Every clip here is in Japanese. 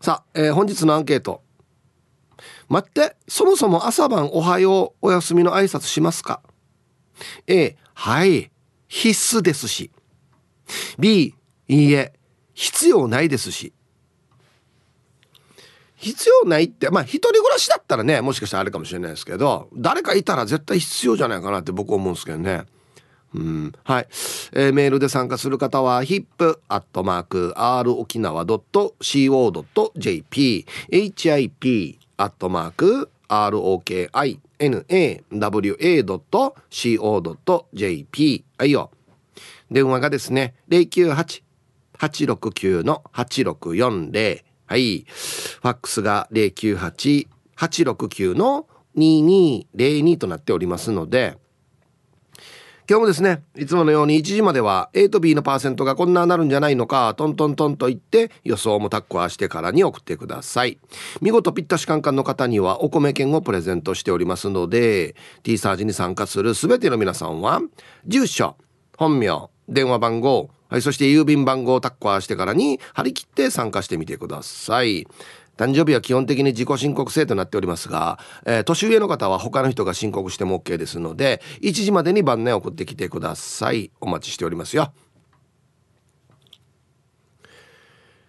さあ、えー、本日のアンケート。待ってそもそも朝晩おはようお休みの挨拶しますか？A はい必須ですし。B いいえ必要ないですし。必要ないってまあ一人暮らしだったらねもしかしたらあれかもしれないですけど誰かいたら絶対必要じゃないかなって僕思うんですけどね。うん、はい、えー、メールで参加する方は hip.r 沖縄 .co.jp hip アットマーク ROKINAWA.CO.jp はいよ。電話がですね098-869-8640はい。ファックスが098-869-2202となっておりますので、今日もですね、いつものように1時までは A と B のパーセントがこんななるんじゃないのか、トントントンと言って予想もタッコアしてからに送ってください。見事ぴったしカンカンの方にはお米券をプレゼントしておりますので、T サージに参加する全ての皆さんは、住所、本名、電話番号、はい、そして郵便番号をタッコアしてからに張り切って参加してみてください。誕生日は基本的に自己申告制となっておりますが、えー、年上の方は他の人が申告しても OK ですので、1時までに晩年送ってきてください。お待ちしておりますよ。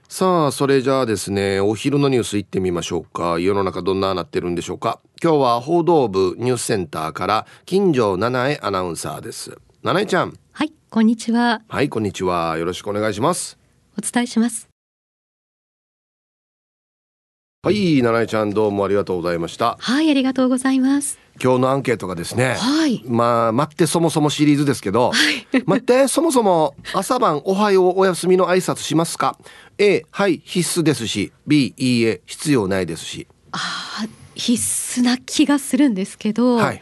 さあ、それじゃあですね、お昼のニュース行ってみましょうか。世の中どんななってるんでしょうか。今日は報道部ニュースセンターから金城七重アナウンサーです。七重ちゃん。はいこんにちははいこんにちはよろしくお願いしますお伝えしますはい七重ちゃんどうもありがとうございました。はいありがとうございます。今日のアンケートがですね、はい、まあ待ってそもそもシリーズですけど、はい、待ってそもそも朝晩おはようお休みの挨拶しますか？A はい必須ですし B いいえ必要ないですし。あ必須な気がするんですけど、はい、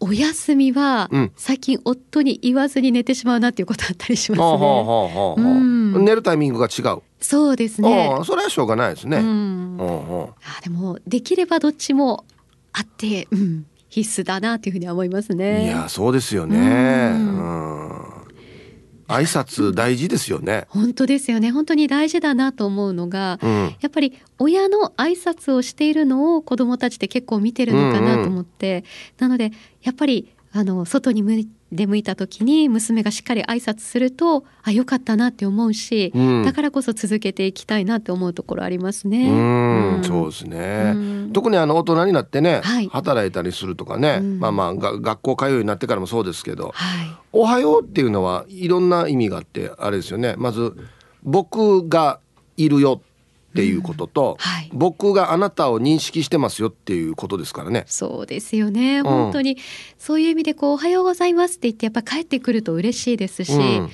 お休みは最近夫に言わずに寝てしまうなっていうことあったりしますね。寝るタイミングが違う。そうですね。それはしょうがないですね。うん、あでもできればどっちもあって、うん、必須だなというふうに思いますね。いやそうですよね。うん挨拶大事ですよね。本当ですよね。本当に大事だなと思うのが、うん、やっぱり親の挨拶をしているのを子どもたちって結構見てるのかなと思って、うんうん、なのでやっぱりあの外に向出向いた時に娘がしっかり挨拶するとあ良かったなって思うし、うん、だからこそ続けていきたいなって思うところありますね。うん、そうですね。特にあの大人になってね、はい、働いたりするとかね、まあまあが学校通うようになってからもそうですけど、はい、おはようっていうのはいろんな意味があってあれですよね。まず僕がいるよっていうことと、うん。はい、僕があなたを認識してますよっていうことですからね。そうですよね。本当に、そういう意味でこうおはようございますって言ってやっぱ帰ってくると嬉しいですし。うん。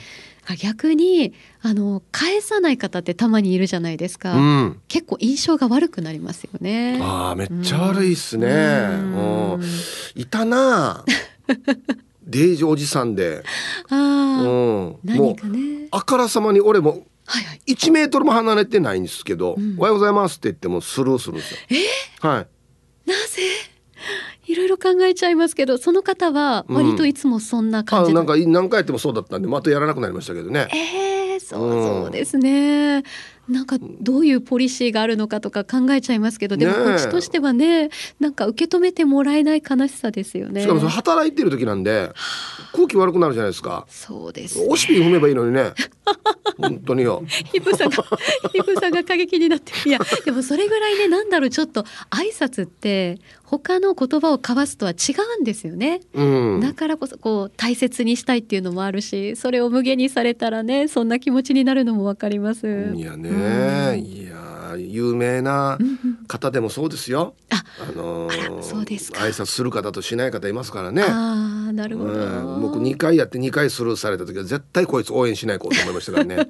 逆にあの返さない方ってたまにいるじゃないですか、うん、結構印象が悪くなりますよね。あめっちゃ悪いっすね、うん、いたな。デイジおじさんで。あ、うん、何かね。あからさまに俺もはいはい、1メートルも離れてないんですけど、うん、おはようございますって言ってもスルーするんですよ。え？ー、はい。なぜ？いろいろ考えちゃいますけどその方は割といつもそんな感じ、うん、なんか何回やってもそうだったんでまたやらなくなりましたけどね。えー、そうそうですね。なんかどういうポリシーがあるのかとか考えちゃいますけどでもこっちとしてはねなんか受け止めてもらえない悲しさですよね。しかもそ働いてる時なんで空気悪くなるじゃないですか。そうです、ね、おしぴ踏めばいいのにね。本当によ。ヒプさんがヒプさんが過激になっていやでもそれぐらいねなんだろうちょっと挨拶って他の言葉を交わすとは違うんですよね、うん、だからこそこう大切にしたいっていうのもあるしそれを無限にされたらねそんな気持ちになるのもわかります。いやね、うん、いや有名な方でもそうですよ、ああのー、そうです挨拶する方としない方いますからね。あなるほど、うん、僕2回やって2回スルーされた時は絶対こいつ応援しないこうと思いましたからね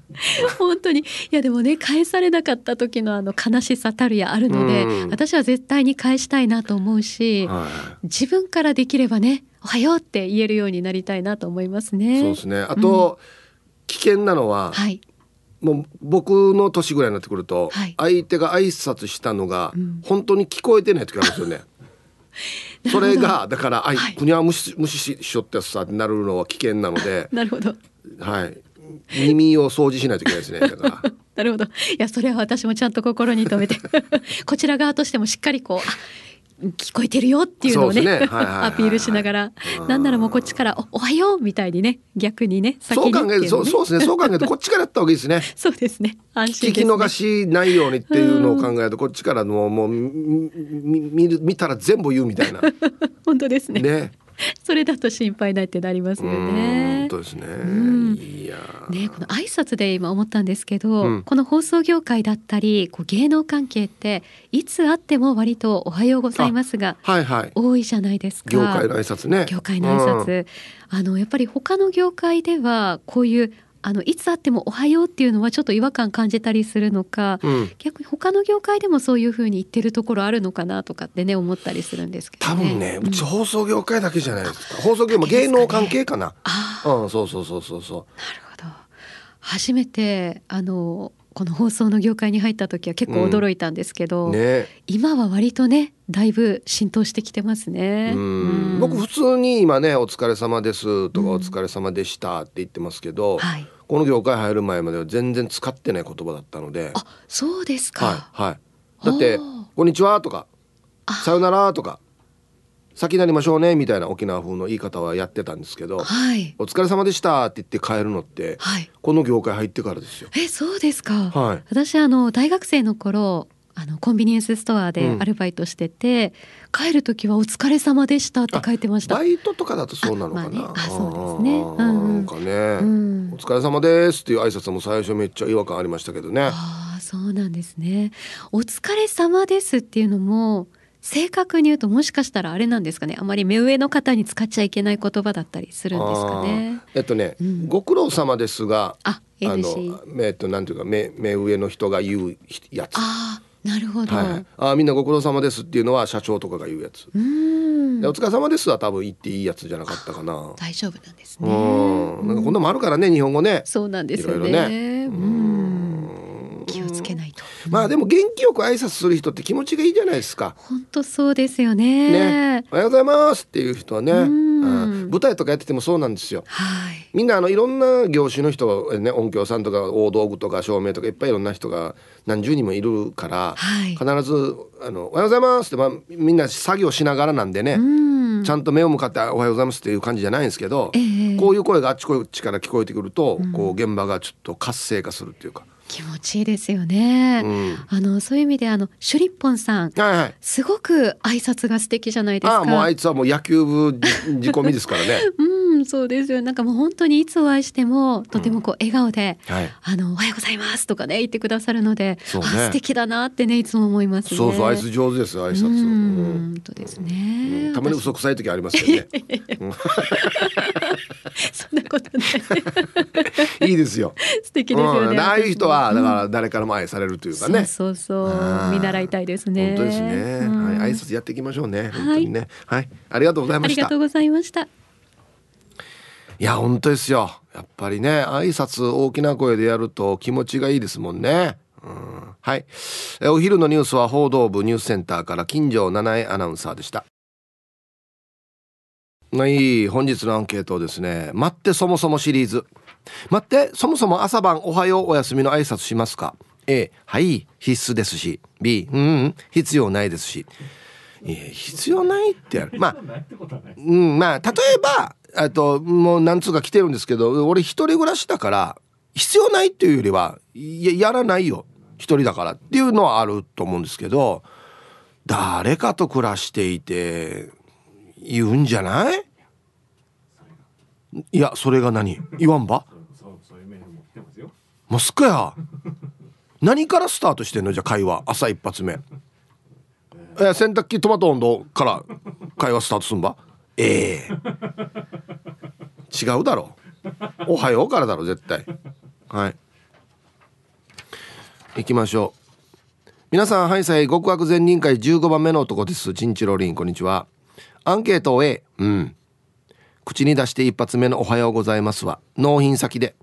本当に。いやでもね返されなかった時のあの悲しさたるやあるので、うん、私は絶対に返したいなと思うし、はい、自分からできればねおはようって言えるようになりたいなと思いますね。そうですね。あと、うん、危険なのは、はい、もう僕の年ぐらいになってくると、はい、相手が挨拶したのが、本当に聞こえてない時あるんですよね。それがだから「あい、国は無視無視しよってさ」ってなるのは危険なので。なるほど。はい耳を掃除しないといけないですねだからなるほど。いや、それは私もちゃんと心に留めて、こちら側としてもしっかりこう、聞こえてるよっていうのをね、アピールしながら、なんならもうこっちからお、おはようみたいにね、逆にね、先に、ね、そう考えるそうそうですね、そう考えるとこっちからやった方がいいですね。そうですね。安心、ね、聞き逃しないようにっていうのを考えると、こっちからのもう見る見たら全部言うみたいな。本当ですね。ね。それだと心配ないってなりますよね。本当ですね。いや。ね、この挨拶で今思ったんですけど、うん、この放送業界だったり、こう芸能関係っていつあっても割とおはようございますが、はいはい、多いじゃないですか。業界の挨拶ね。業界の挨拶、うん、あのやっぱり他の業界ではこういうあのいつあっても「おはよう」っていうのはちょっと違和感感じたりするのか、うん、逆に他の業界でもそういうふうに言ってるところあるのかなとかってね思ったりするんですけど、ね、多分ねうち放送業界だけじゃないですか、うん、放送業も芸能関係かな、あうんそうそうそうそうそう。なるほど。初めてあのこの放送の業界に入った時は結構驚いたんですけど、うんね、今は割とねだいぶ浸透してきてますね。僕普通に今ね「お疲れ様です」とか「お疲れ様でした」って言ってますけど、はい、この業界入る前までは全然使ってない言葉だったので。あそうですか、はい、はい、だって「こんにちは」とか「さよなら」とか先になりましょうねみたいな沖縄風の言い方はやってたんですけど「はい、お疲れ様でした」って言って帰るのって、はい、この業界入ってからですよ。えそうですか、はい、私あの大学生の頃あのコンビニエンスストアでアルバイトしてて、うん、帰る時はお疲れ様でしたって書いてました。バイトとかだとそうなのかな。あ、ね、あそうですね、うん、なんかね、うん、お疲れ様ですっていう挨拶も最初めっちゃ違和感ありましたけどね。ああそうなんですね。お疲れ様ですっていうのも正確に言うともしかしたらあれなんですかね。あまり目上の方に使っちゃいけない言葉だったりするんですかね。えっとね、うん、ご苦労様ですがああのえっとなんていうか目目上の人が言うやつ。あなるほど、はい、あみんなご苦労様ですっていうのは社長とかが言うやつ。うん。お疲れ様ですは多分言っていいやつじゃなかったかな。大丈夫なんですね。うん。なんかこんなもあるからね日本語ね。そうなんですよね。いろいろね。うんまあでも元気よく挨拶する人って気持ちがいいじゃないですか。本当そうですよね。ね、おはようございますっていう人はね、舞台とかやっててもそうなんですよ。はい、みんなあのいろんな業種の人がね、音響さんとか大道具とか照明とかいっぱいいろんな人が何十人もいるから、はい、必ずあのおはようございますってまあみんな作業しながらなんでね。ちゃんと目を向かって「おはようございます」っていう感じじゃないんですけど、えー、こういう声があっちこっちから聞こえてくると、うん、こう現場がちょっと活性化するっていうか。気持ちいいですよね。うん、あのそういう意味であのシュリッポンさん、はいはい、すごく挨拶が素敵じゃないですか。あもうあいつはもう野球部仕込みですからね。うん、そうですよ。なんかもう本当にいつお会いしてもとてもこう笑顔で、うんはい、あのおはようございますとかね言ってくださるので、ね、素敵だなってねいつも思います、ね、そうそう挨拶上手です挨拶。うん、本当ですね、うん。たまに嘘くさい時ありますけどね。そんなことない。いいですよ。素敵ですよね。ああいう人はだから誰からも愛されるというかね。そうそう見習いたいですね。本当ですね。はい、挨拶やっていきましょうね。本当にね。はい、ありがとうございました。ありがとうございました。いや本当ですよ。やっぱりね挨拶大きな声でやると気持ちがいいですもんね。うん、はいお昼のニュースは報道部ニュースセンターから金城七重アナウンサーでしたはい本日のアンケートですね待ってそもそもシリーズ待ってそもそも朝晩おはようお休みの挨拶しますか？A はい必須ですし。B うん、うん、必要ないですし。いや必要ないってまあ、うん、まあ例えばあともう何つうか来てるんですけど俺一人暮らしだから必要ないっていうよりはややらないよ。一人だからっていうのはあると思うんですけど誰かと暮らしていて言うんじゃない？いやそれが何？言わんば？もうすっかや。何からスタートしてんの？じゃ会話。朝一発目。え洗濯機トマト温度から会話スタートすんば？ええ。ー、違うだろ。おはようからだろ絶対。はい。行きましょう。皆さんハイサイ極悪善人会15番目の男です。チンチロリンこんにちは。アンケートを A うん口に出して一発目のおはようございますは納品先で。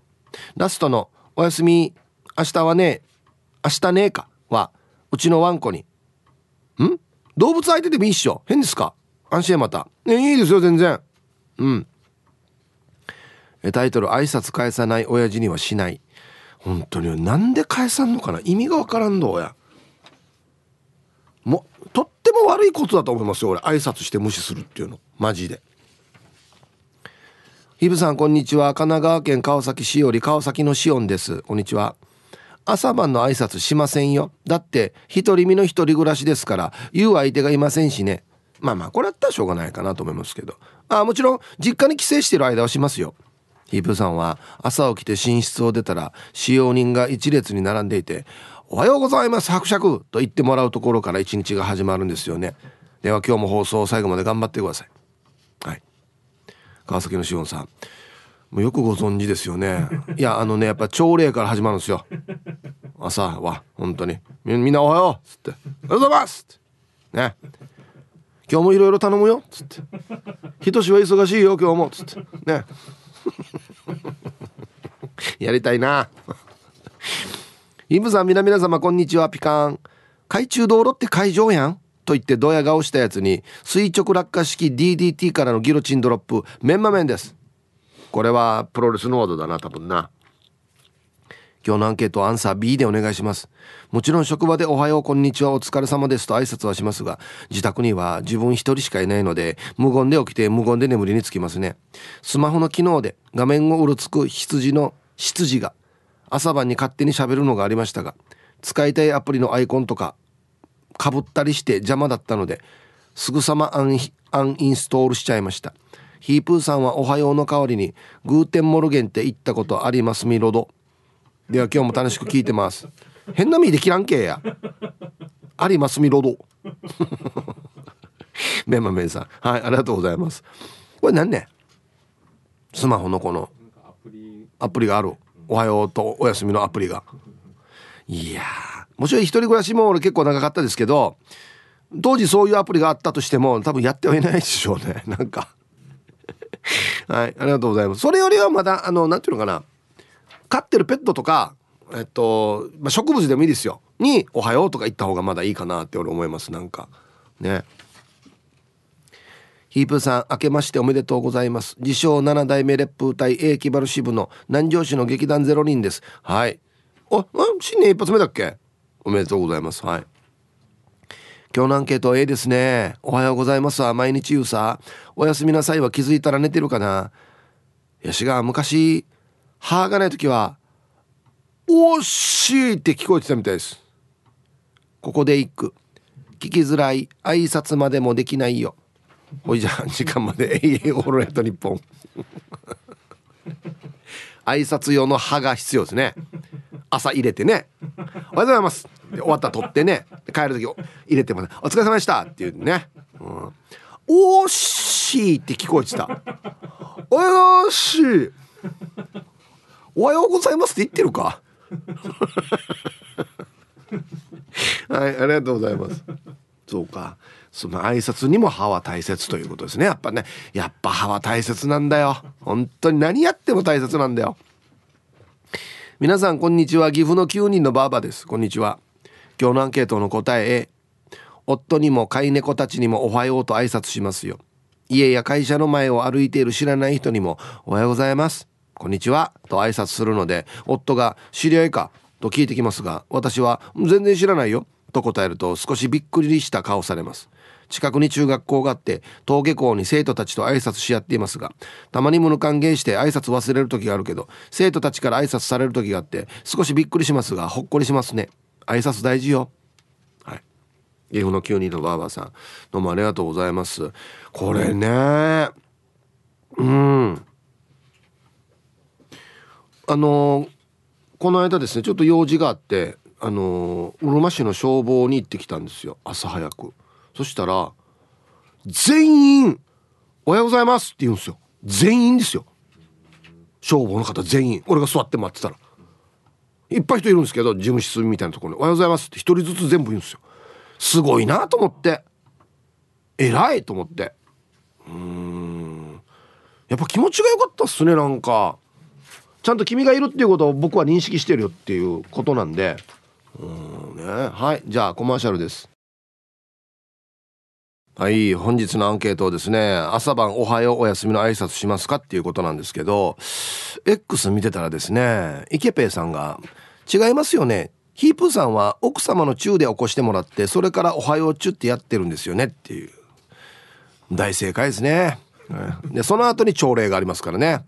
ラストのおやすみ明日はね明日ねえかはうちのワンコにん？動物相手でもいいっしょ。変ですか？安心また。ねいいですよ全然。うん。タイトル挨拶返さない親父にはしない。本当になんで返さんのかな？意味がわからんどうや。もとっても悪いことだと思いますよ俺。挨拶して無視するっていうの。マジで。ヒブさんこんにちは。神奈川県川崎市より川崎のシオンです。こんにちは。朝晩の挨拶しませんよ。だって独り身の一人暮らしですから言う相手がいませんしね。まあまあこれだったらしょうがないかなと思いますけど。ああもちろん実家に帰省してる間はしますよ。ヒープさんは朝起きて寝室を出たら使用人が一列に並んでいて「おはようございます伯爵」と言ってもらうところから一日が始まるんですよね。では今日も放送を最後まで頑張ってください。はい。川崎のしおんさん。もうよくご存知ですよね。いやあのねやっぱ朝礼から始まるんですよ。朝は本当に。みんなおはよう。っつって「おはようございます」って。ね。今日もいろいろ頼むよ。っつって「ひとしは忙しいよ今日も」っつって。ね。やりたいな。イブさん皆々様こんにちは。ピカン。海中道路って海上やん。と言ってドヤ顔したやつに垂直落下式 DDT からのギロチンドロップメンマメンです。これはプロレスノードだな多分な。今日のアンケートアンサー B でお願いします。もちろん職場でおはようこんにちはお疲れ様ですと挨拶はしますが自宅には自分一人しかいないので無言で起きて無言で眠りにつきますね。スマホの機能で画面をうろつく羊の羊が朝晩に勝手に喋るのがありましたが使いたいアプリのアイコンとかかぶったりして邪魔だったのですぐさまアンアンインストールしちゃいました。ヒープーさんはおはようの代わりにグーテンモルゲンって言ったことありますミロドでは今日も楽しく聞いてます。変な意味で切らんけや。ありますみロド メンマメンさん。はいありがとうございます。これ何ねスマホのこのアプリ。がある。おはようとおやすみのアプリが。いやもちろん一人暮らしも俺結構長かったですけど当時そういうアプリがあったとしても多分やってはいないでしょうね。なんか。はいありがとうございます。それよりはまだあの何ていうのかな。飼ってるペットとかえっと、まあ、植物でもいいですよ。に「おはよう」とか言った方がまだいいかなって俺思います。なんか。ね。ヒープーさん明けましておめでとうございます。自称7代目レップ隊 A キバル支部の南城市の劇団ゼロ人です。はい。あ新年一発目だっけ？おめでとうございます。はい。今日のアンケート A ですね。おはようございます。は毎日言うさ。おやすみなさいは気づいたら寝てるかな。やしが昔歯がない時は「おっしい!」って聞こえてたみたいです。ここで一句。聞きづらい。挨拶までもできないよ。ほいじゃあ時間まで。永遠オールナイト日本。挨拶用の歯が必要ですね。朝入れてね「おはようございます」終わったら取ってね。帰る時入れてもね「お疲れ様でした」っていうね「うん、おっしい!」って聞こえてた「およしい!」おはようございますって言ってるか。はいありがとうございます。そうか。その挨拶にも歯は大切ということですね。やっぱね。やっぱ歯は大切なんだよ。本当に何やっても大切なんだよ。皆さんこんにちは。岐阜の9人のばあばです。こんにちは。今日のアンケートの答え A 夫にも飼い猫たちにもおはようと挨拶しますよ。家や会社の前を歩いている知らない人にもおはようございます。こんにちは。と挨拶するので夫が知り合いか？と聞いてきますが私は全然知らないよ。と答えると少しびっくりした顔されます。近くに中学校があって登下校に生徒たちと挨拶し合っていますがたまに無歓迎して挨拶忘れる時があるけど生徒たちから挨拶される時があって少しびっくりしますがほっこりしますね。挨拶大事よ。はい。岐阜の9人のばあばさんどうもありがとうございます。これねうん。あのー、この間ですねちょっと用事があってあのー、うるま市の消防に行ってきたんですよ。朝早く。そしたら全員「おはようございます」って言うんですよ。全員ですよ。消防の方全員。俺が座って待ってたら。いっぱい人いるんですけど事務室みたいなところに「おはようございます」って一人ずつ全部言うんですよ。すごいなと思って。偉いと思って。うん。やっぱ気持ちが良かったっすねなんか。ちゃんと君がいるっていうことを僕は認識してるよっていうことなんで。うん。ね。はい。じゃあコマーシャルです。はい本日のアンケートをですね朝晩おはようお休みの挨拶しますかっていうことなんですけど X 見てたらですねイケペイさんが違いますよね。ヒープーさんは奥様の中で起こしてもらってそれからおはようチュってやってるんですよねっていう。大正解ですね。でその後に朝礼がありますからね。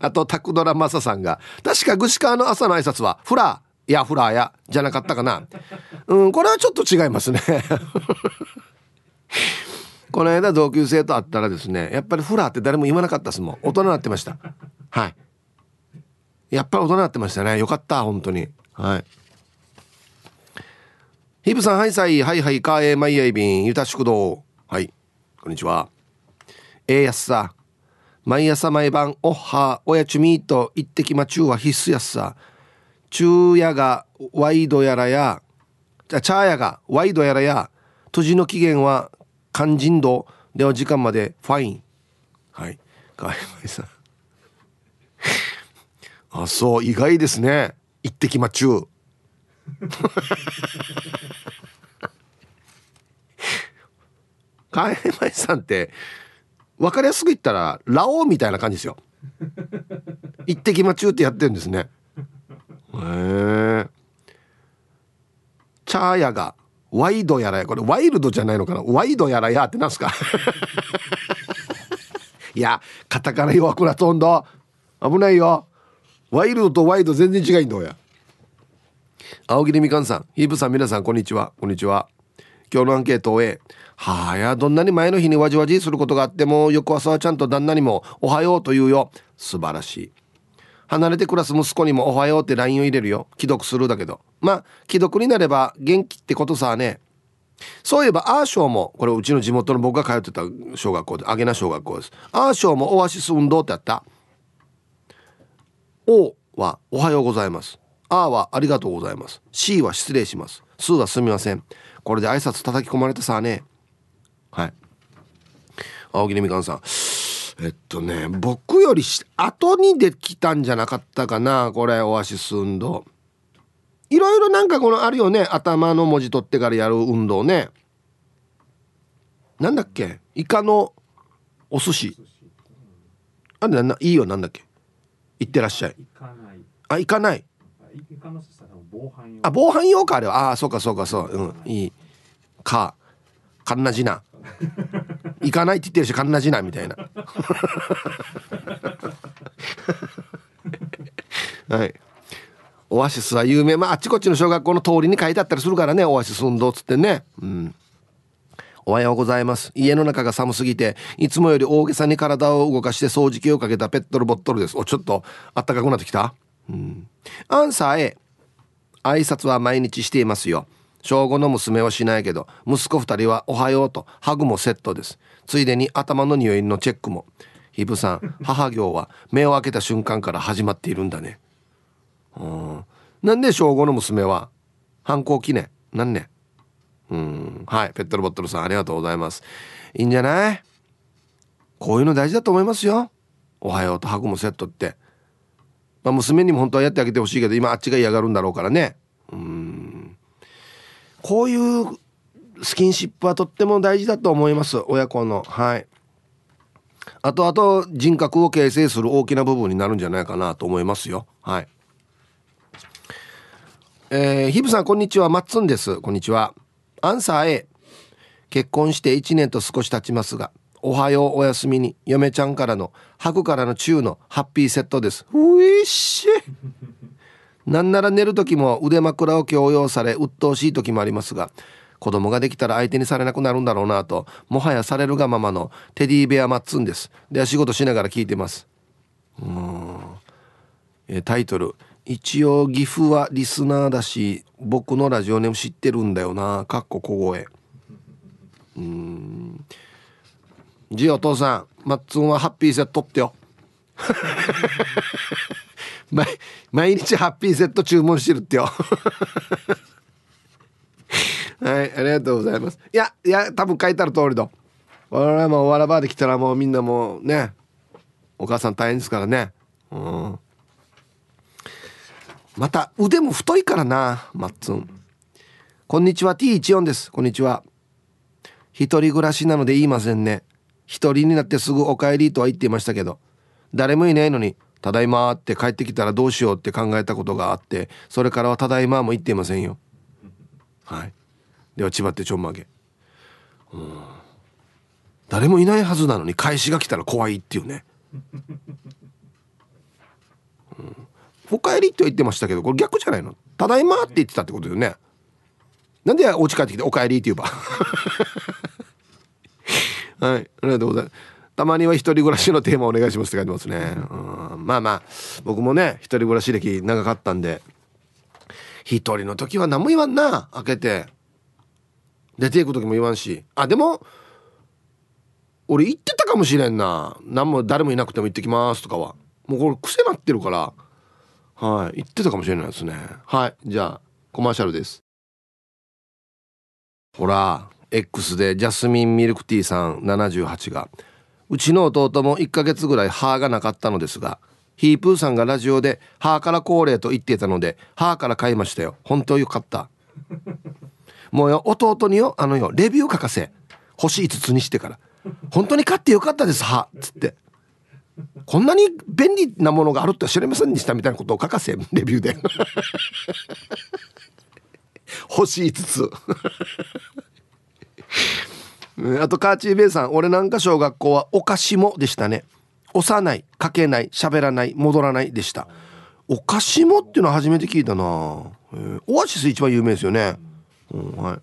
あとタクドラマサさんが確か具志川の朝の挨拶はフラーやフラーやじゃなかったかな。うんこれはちょっと違いますね。この間同級生と会ったらですねやっぱりフラーって誰も言わなかったですもん。大人になってました。はい。やっぱり大人になってましたね。よかった本当に。はい。ヒブさんはいさいはいはいかえまいやいびんゆたしくどはい。こんにちは。えー、やっさ。毎朝毎晩おっはおやちゅみと一滴まちゅうは必須やっさ。昼夜がワイドやらやじゃチャーヤがワイドやらや閉じの期限は肝心度。では時間までファイン。はい。かえまいさん。あそう意外ですね。一滴まちゅう。カエマイさんって分かりやすく言ったらラオウみたいな感じですよ。一滴待ちゅうってやってるんですね。へえ。チャーヤがワイドやらや。これワイルドじゃないのかな？ワイドやらやってなんすか？いやカタカナ弱くなとんだ危ないよ。ワイルドとワイド全然違いんだや。青桐みかんさん。ヒープさん皆さんこんにちは。こんにちは。今日のアンケートを終えはあやどんなに前の日にわじわじすることがあっても翌朝はちゃんと旦那にも「おはよう」と言うよ。素晴らしい。離れて暮らす息子にも「おはよう」って LINE を入れるよ。既読するだけど。まあ既読になれば元気ってことさね。そういえばアーショーもこれうちの地元の僕が通ってた小学校でアゲナ小学校です。アーショーもオアシス運動ってやった「O」は「おはようございます」「あ」は「ありがとうございます」「C」は「失礼します」「す」は「すみません」これで挨拶叩き込まれたさね。はい。青木みかんさん。えっとね僕より後にできたんじゃなかったかなこれオアシス運動。いろいろなんかこのあるよね頭の文字取ってからやる運動ね。なんだっけ？イカのお寿司。あれなんいいよなんだっけ？行ってらっしゃい。あ行かない。あ防犯用かあれは。あそうかそうかそう。うんいい。か。かんなじな行かないって言ってるしかんなじなみたいな。はい。オアシスは有名。まああっちこっちの小学校の通りに書いてあったりするからねオアシス運動っつってね。うん。おはようございます。家の中が寒すぎていつもより大げさに体を動かして掃除機をかけたペットルボトルです。おちょっとあったかくなってきた？うん。アンサー A 挨拶は毎日していますよ小5の娘はしないけど息子2人は「おはよう」とハグもセットです。ついでに頭の匂いのチェックも。ヒブさん 母行は目を開けた瞬間から始まっているんだね。うん。なんで小5の娘は反抗期ね。なんね。うん。はいペットルボットルさんありがとうございます。いいんじゃない？こういうの大事だと思いますよ。おはようとハグもセットって。まあ娘にも本当はやってあげてほしいけど今あっちが嫌がるんだろうからね。うんこういうスキンシップはとっても大事だと思います。親子の。はい。あとあと人格を形成する大きな部分になるんじゃないかなと思いますよ。はい。えー、ヒブさんこんにちは。マッツンです。こんにちは。アンサー A 結婚して1年と少し経ちますがおはようおやすみに。嫁ちゃんからの白からの中のハッピーセットです。ういっしなんなら寝る時も腕枕を強要され鬱陶しい時もありますが子供ができたら相手にされなくなるんだろうなともはやされるがままのテディベアマッツンです。では仕事しながら聞いてます。うん。えタイトル。一応岐阜はリスナーだし僕のラジオネーム知ってるんだよな。かっこ小声。うん。じお父さん。マッツンはハッピーセットってよ 毎日ハッピーセット注文してるってよ。はいありがとうございます。いやいや多分書いてある通りだ。我々もおわらばで来たらもうみんなもうねお母さん大変ですからね。うん。また腕も太いからなマッツン。こんにちは T14 です。こんにちは。一人暮らしなので言いませんね。一人になってすぐお帰りとは言っていましたけど誰もいないのにただいまって帰ってきたらどうしようって考えたことがあってそれからはただいまも言っていませんよ。はい。では千葉ってちょんまげ。うん。誰もいないはずなのに返しが来たら怖いっていうね、うん、お帰りって言ってましたけどこれ逆じゃないの？ただいまって言ってたってことよね。なんでお家帰ってきてお帰りって言えば。はい。ありがとうございます。たまには一人暮らしのテーマお願いしますって書いてますね、うん、まあまあ僕もね一人暮らし歴長かったんで一人の時は何も言わんな。開けて出ていく時も言わんし。あでも俺言ってたかもしれんな。何も誰もいなくても行ってきますとかは。もうこれ癖なってるから。はい。言ってたかもしれないですね。はい。じゃあコマーシャルです。ほら X でジャスミンミルクティーさん78が。うちの弟も1ヶ月ぐらい歯がなかったのですがヒープーさんがラジオで歯から高齢と言っていたので歯から買いましたよ。本当よかった。もうよ弟によあのよレビュー書かせ。星5つにしてから。本当に買ってよかったです歯。つって。こんなに便利なものがあるって知りませんでしたみたいなことを書かせレビューで。星5つあとカーチーベイさん俺なんか小学校はお菓子もでしたね。押さないかけない喋らない戻らないでした。お菓子もっていうのは初めて聞いたな、えー、オアシス一番有名ですよね、うん、はい。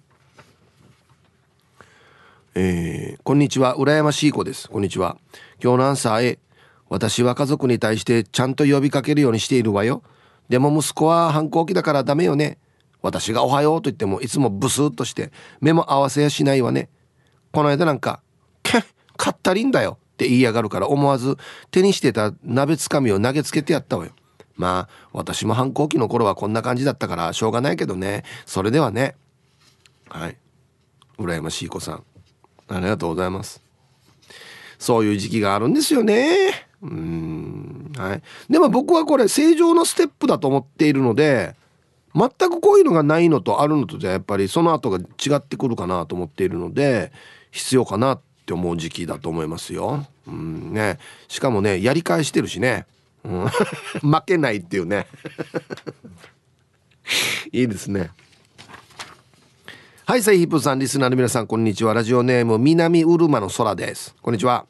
えー、こんにちは。羨ましい子です。こんにちは。今日のアンサー A 私は家族に対してちゃんと呼びかけるようにしているわよ。でも息子は反抗期だからダメよね。私がおはようと言ってもいつもブスッとして目も合わせやしないわね。この間なんか「け 買ったりんだよ」って言いやがるから思わず手にしてた鍋つかみを投げつけてやったわよ。まあ私も反抗期の頃はこんな感じだったからしょうがないけどね。それではね。はい。羨ましい子さん。ありがとうございます。そういう時期があるんですよね。うん。はい。でも僕はこれ正常のステップだと思っているので全くこういうのがないのとあるのとじゃやっぱりその後が違ってくるかなと思っているので必要かなって思う時期だと思いますよ。うんね、しかもねやり返してるしね、うん、負けないっていうね いいですね。はい、サイヒップさん、リスナーの皆さん、こんにちは。ラジオネーム、南うるまの空です。こんにちは。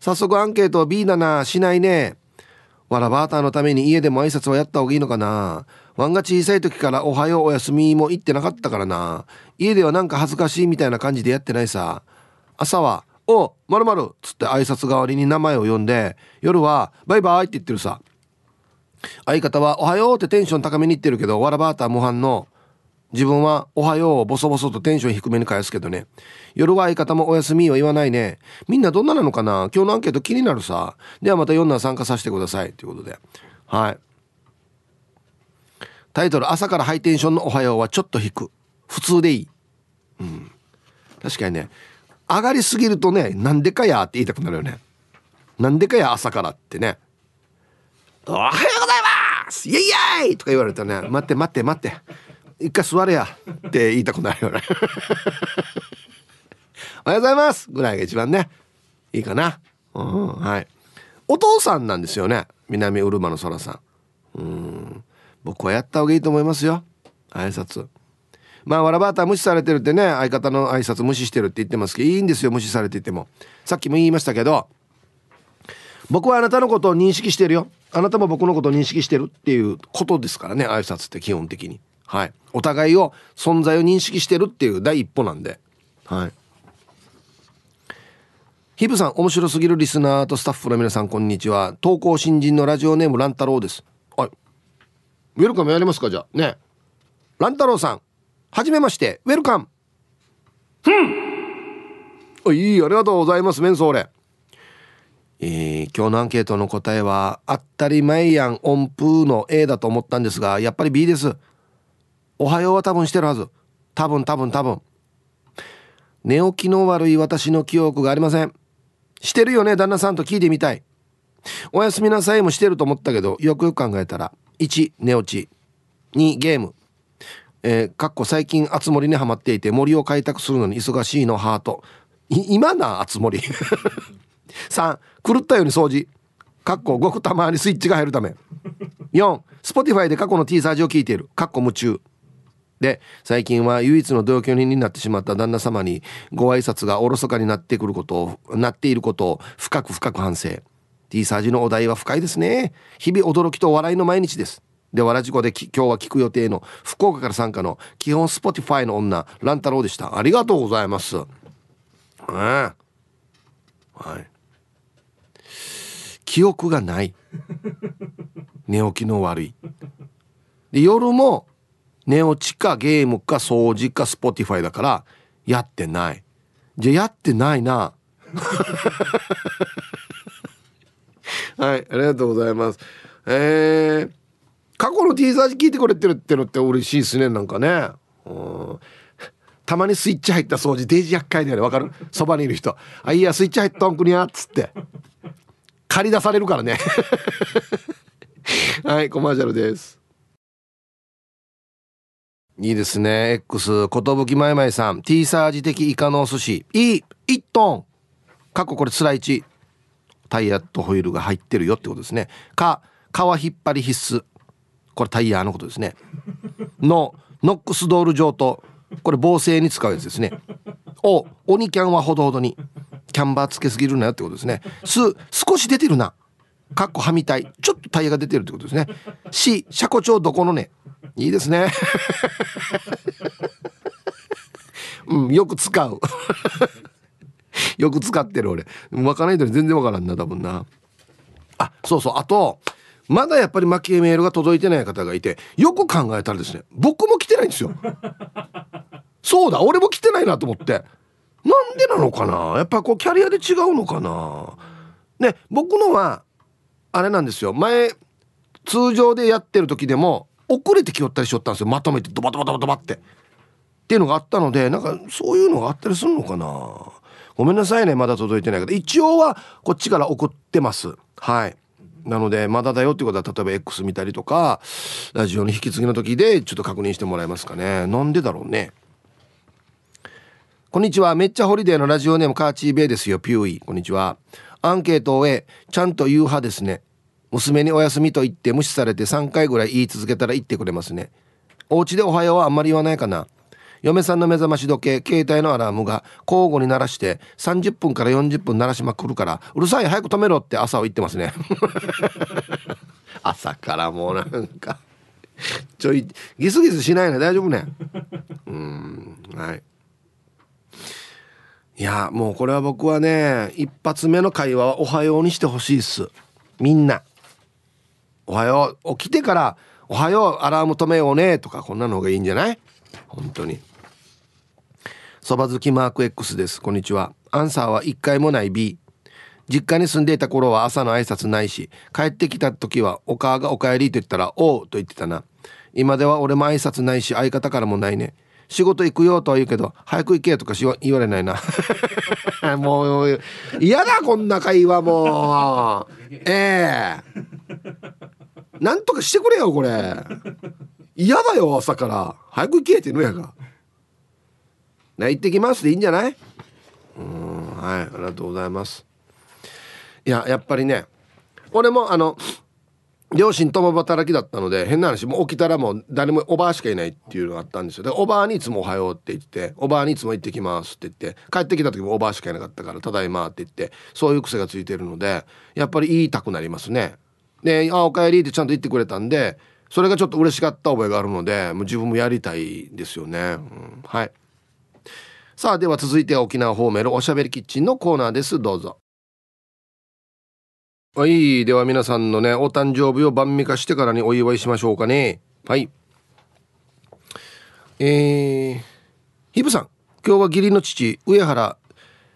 早速アンケート B だな、しないね。わらバーターのために家でも挨拶はやった方がいいのかな。ワンが小さい時からおはようおやすみも言ってなかったからな。家ではなんか恥ずかしいみたいな感じでやってないさ。朝は、おまるまるつって挨拶代わりに名前を呼んで、夜は、バイバイって言ってるさ。相方は、おはようってテンション高めに言ってるけど、わらバーター模範の、自分はおはようをボソボソとテンション低めに返すけどね。夜は相方もお休みは言わないね。みんなどんななのかな?今日のアンケート気になるさ。ではまた4男参加させてください。ということで。はい。タイトル朝からハイテンションのおはようはちょっと引く。普通でいい。うん。確かにね、上がりすぎるとね、なんでかやって言いたくなるよね。なんでかや朝からってね。おはようございますイエイイエイとか言われたらね、待って待って待って。一回座れやって言いたくなるよね おはようございますぐらいが一番ねいいかなうんはいお父さんなんですよね南うるまの空さんうん僕はやった方がいいと思いますよ挨拶まあわらばーた無視されてるってね相方の挨拶無視してるって言ってますけどいいんですよ無視されていてもさっきも言いましたけど僕はあなたのことを認識してるよあなたも僕のことを認識してるっていうことですからね挨拶って基本的にはい。お互いを、存在を認識してるっていう第一歩なんで。はい。ヒブさん、面白すぎるリスナーとスタッフの皆さん、こんにちは。投稿新人のラジオネーム、乱太郎です。はい。ウェルカムやりますか、じゃあ。ね。乱太郎さん、はじめまして、ウェルカム。ふんいい、ありがとうございます、メンソーレ。えー、今日のアンケートの答えは、当たり前やん音符の A だと思ったんですが、やっぱり B です。おはようは多分してるはず。多分多分多分。寝起きの悪い私の記憶がありません。してるよね、旦那さんと聞いてみたい。おやすみなさいもしてると思ったけど、よくよく考えたら、1、寝落ち。2、ゲーム。えー、かっこ最近あつ森にはまっていて森を開拓するのに忙しいのハート。今なあつ森3狂ったように掃除。かっこごくたまにスイッチが入るため。4スポティファイで過去の T サージを聞いている。かっこ夢中。で最近は唯一の同居人になってしまった旦那様にご挨拶がおろそかになってくることをなっていることを深く深く反省。T サージのお題は深いですね。日々驚きと笑いの毎日です。でわらじこで今日は聞く予定の福岡から参加の基本スポティファイの女乱太郎でした。ありがとうございます。はい。記憶がない。寝起きの悪い。で夜も寝落ちかゲームか掃除かスポティファイだからやってない。じゃやってないな。はいありがとうございます。えー、過去のティーサージ聞いてくれてるってのって嬉しいですねなんかね。うん。たまにスイッチ入った掃除デージ厄介だよねわかる？そばにいる人「あいやスイッチ入ったんくにゃ」っつって。借り出されるからね。はいコマーシャルです。いいですね。X 寿まいまいさん。T サージ的イカのお寿司。いい1トン。過去これつらいちタイヤとホイールが入ってるよってことですね。か皮引っ張り必須。これタイヤのことですね。のノックスドール状とこれ防水に使うやつですね。お鬼キャンはほどほどにキャンバーつけすぎるなよってことですね。す少し出てるな。かっこはみたい。ちょっとタイヤが出てるってことですね。C 車庫帳どこのね。いいですね。うんよく使う。よく使ってる俺。分からないと全然分からんな多分な。あそうそう。あとまだやっぱり巻きメールが届いてない方がいてよく考えたらですね僕も来てないんですよ。そうだ俺も来てないなと思って。なんでなのかな？やっぱこうキャリアで違うのかな？ね僕のはあれなんですよ。前通常でやってる時でも遅れてきよったりしよったんですよ。まとめてドバドバドバドバって。っていうのがあったのでなんかそういうのがあったりするのかな？ごめんなさいねまだ届いてないけど。一応はこっちから送ってます。はい。なのでまだだよってことは例えば X 見たりとかラジオの引き継ぎの時でちょっと確認してもらえますかね。なんでだろうね。こんにちは。めっちゃホリデーのラジオネームカーチーベイですよ。ピューイ。こんにちは。アンケートを終えちゃんと言う派ですね。娘にお休みと言って無視されて3回ぐらい言い続けたら言ってくれますね。お家でおはようはあんまり言わないかな。嫁さんの目覚まし時計携帯のアラームが交互に鳴らして30分から40分鳴らしまくるからうるさい早く止めろって朝は言ってますね。朝からもうなんかちょいギスギスしないね。大丈夫ね。うんはい。いやもうこれは僕はね一発目の会話は「おはよう」にしてほしいっす。みんな「おはよう」起きてから「おはようアラーム止めようね」とかこんなの方がいいんじゃない？本当に。そば好きマーク X です。こんにちは。アンサーは1回もない B 実家に住んでいた頃は朝の挨拶ないし帰ってきた時はお母がお帰りと言ったら「おう」と言ってたな。今では俺も挨拶ないし相方からもないね。仕事行くよとは言うけど早く行けとかし言われないな。もう嫌だこんな会話も。うええ。ー、なんとかしてくれよこれ。嫌だよ朝から。早く行けって言うのやが。ね、行ってきますでいいんじゃない？うんはいありがとうございます。いややっぱりね俺もあの両親共働きだったので変な話もう起きたらもう誰もおばあしかいないっていうのがあったんですよ。でおばあにいつも「おはよう」って言って「おばあにいつも行ってきます」って言って帰ってきた時もおばあしかいなかったから「ただいま」って言ってそういう癖がついてるのでやっぱり言いたくなりますね。で「あおかえり」ってちゃんと言ってくれたんでそれがちょっと嬉しかった覚えがあるのでもう自分もやりたいですよね、うん、はい。さあでは続いては沖縄方面のおしゃべりキッチンのコーナーです。どうぞ。はい。では皆さんのねお誕生日を晩味化してからにお祝いしましょうかね。はい。えー、ヒブさん今日は義理の父上原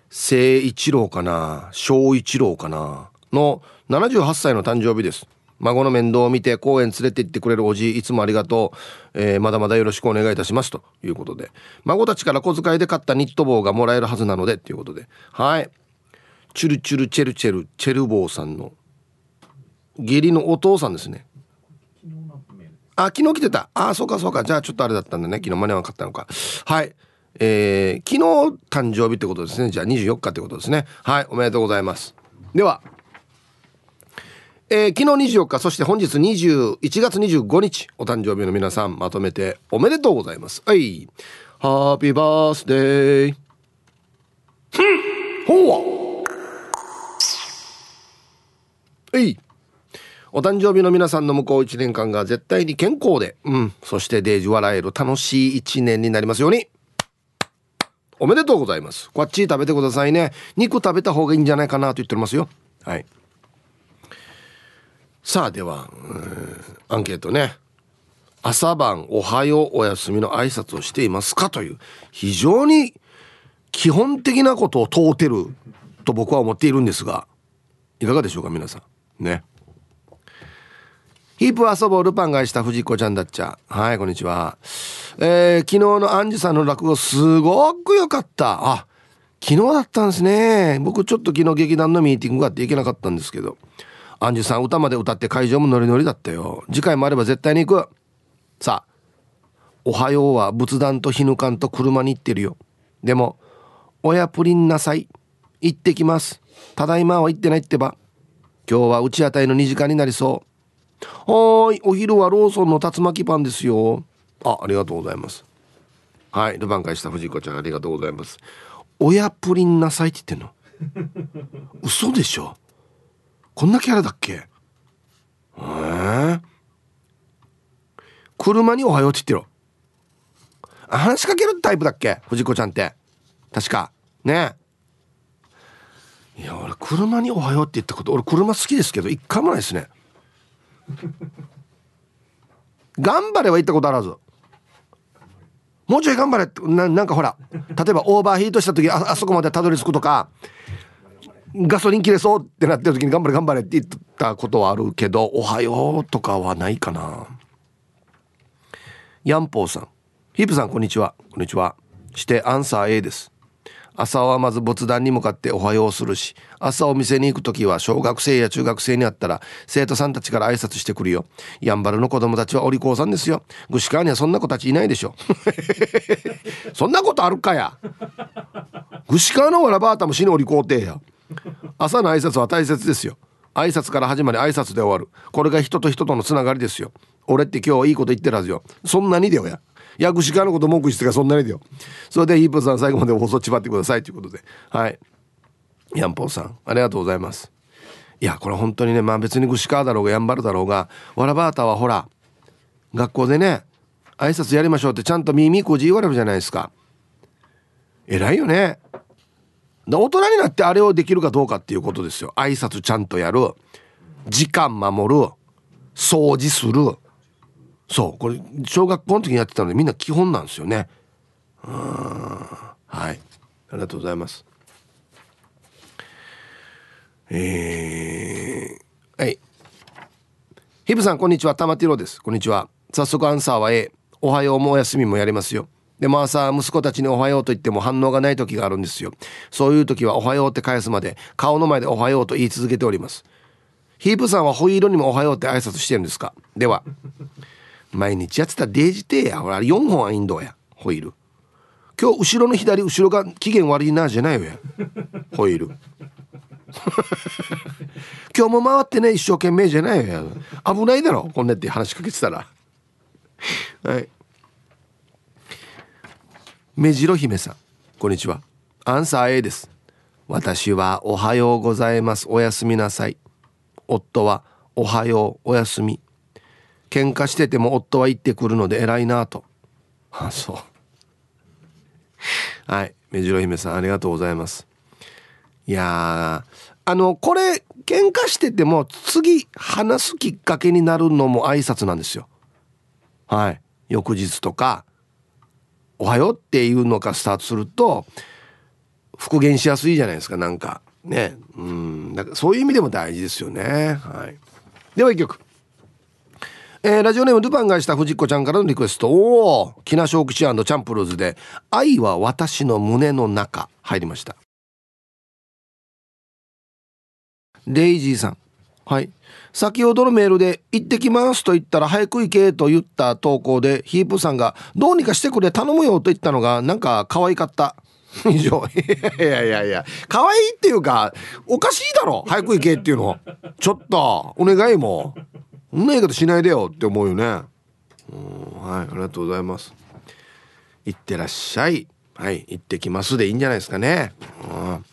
誠一郎かな？小一郎かな？の78歳の誕生日です。孫の面倒を見て公園連れて行ってくれるおじいつもありがとう、えー、まだまだよろしくお願いいたしますということで孫たちから小遣いで買ったニット帽がもらえるはずなのでっていうことではいチュルチュルチェルチェルチェルボーさんの義理のお父さんですねあ、昨日来てた。あ、そうかそうか。じゃあちょっとあれだったんだね。昨日間に合わなかったのか。はい。えー、昨日誕生日ってことですね。じゃあ24日ってことですね。はい。おめでとうございます。では、えー、昨日24日、そして本日21月25日、お誕生日の皆さん、まとめておめでとうございます。はい。ハッピーバースデー。ほうはい。お誕生日の皆さんの向こう1年間が絶対に健康で、うん、そしてデージ笑える楽しい1年になりますように。おめでとうございます。こっち食べてくださいね。肉食べた方がいいんじゃないかなと言ってますよ。はい。さあでは、アンケートね。朝晩おはようおやすみの挨拶をしていますかという非常に基本的なことを問うてると僕は思っているんですがいかがでしょうか皆さん。ね。ヒープ遊ぼうルパンがした藤子ちゃんだっちゃ。はいこんにちは。えー、昨日のアンジュさんの落語すごく良かった。あ昨日だったんですね。僕ちょっと昨日劇団のミーティングがあって行けなかったんですけど。アンジュさん歌まで歌って会場もノリノリだったよ。次回もあれば絶対に行く。さあおはようは仏壇と絹缶と車に行ってるよ。でも親プリンなさい。行ってきます。ただいまは行ってないってば。今日は打ち当たりの2時間になりそう。はーいお昼はローソンの竜巻パンですよ。あありがとうございます。はいルバン返した藤子ちゃんありがとうございます。親プリンなさいって言ってんの。嘘でしょ。こんなキャラだっけ？えー、車におはようって言ってろ。話しかけるタイプだっけ？藤子ちゃんって。確か。ね。いや俺車におはようって言ったこと俺車好きですけど一回もないですね。頑張れは言ったことあらず。もうちょい頑張れってななんかほら例えばオーバーヒートした時ああそこまでたどり着くとかガソリン切れそうってなってる時に頑張れ頑張れって言ったことはあるけどおはようとかはないかな。ヤンポーさん。ヒープさんこんにちは。こんにちは。してアンサー A です。朝はまず仏壇に向かっておはようするし朝お店に行く時は小学生や中学生に会ったら生徒さんたちから挨拶してくるよ。やんばるの子供たちはお利口さんですよ。具志川にはそんな子たちいないでしょ。そんなことあるかや。具志川のわらばあたも死にお利口てや。朝の挨拶は大切ですよ。挨拶から始まり挨拶で終わる。これが人と人とのつながりですよ。俺って今日いいこと言ってるはずよ。そんなにだよや。薬師側のこと文句言ってたからそんなにだよ。それでヒープさん最後まで放送ちばってくださいということで。はい。ヤンポーさんありがとうございます。いやこれ本当にねまあ別に串川だろうがやんばるだろうがわらばーたはほら学校でね挨拶やりましょうってちゃんと耳こじ言われるじゃないですか。偉いよね。大人になってあれをできるかどうかっていうことですよ。挨拶ちゃんとやる。時間守る。掃除する。そう。これ小学校の時にやってたのでみんな基本なんですよね。うん。はい。ありがとうございます。えー、はい。ヒブさんこんにちは。玉ティロです。こんにちは。早速アンサーは A おはようもお休みもやりますよ。でも朝息子たちにおはようと言っても反応がない時があるんですよ。そういう時はおはようって返すまで顔の前でおはようと言い続けております。ヒープさんはホイールにもおはようって挨拶してるんですか？では毎日やってたデージテーや。ほら4本はインドやホイール。今日後ろの左後ろが機嫌悪いなじゃないよ。やホイール。今日も回ってね一生懸命じゃないよ。や危ないだろこんなって話しかけてたら。はい。目白姫さん。こんにちは。アンサー A です。私はおはようございます。おやすみなさい。夫はおはようおやすみ。喧嘩してても夫は言ってくるので偉いなと。あそう。はい。目白姫さんありがとうございます。いやあのこれ喧嘩してても次話すきっかけになるのも挨拶なんですよ。はい。翌日とかおはようっていうのがスタートすると復元しやすいじゃないですかなんか。ね。うん。だからそういう意味でも大事ですよね。はい。では一曲。えー、ラジオネームルパンがした藤子ちゃんからのリクエスト。おお木梨小吉チャンプルーズで「愛は私の胸の中」入りました。レイジーさん。はい。先ほどのメールで「行ってきます」と言ったら「早く行け」と言った投稿でヒープさんが「どうにかしてくれ頼むよ」と言ったのがなんか可愛かった。以上。いやいやいや。可愛いっていうかおかしいだろ早く行けっていうの。ちょっとお願いも。そんな言い方しないでよって思うよね。はい。ありがとうございます。行ってらっしゃい。はい。行ってきますでいいんじゃないですかね。うん。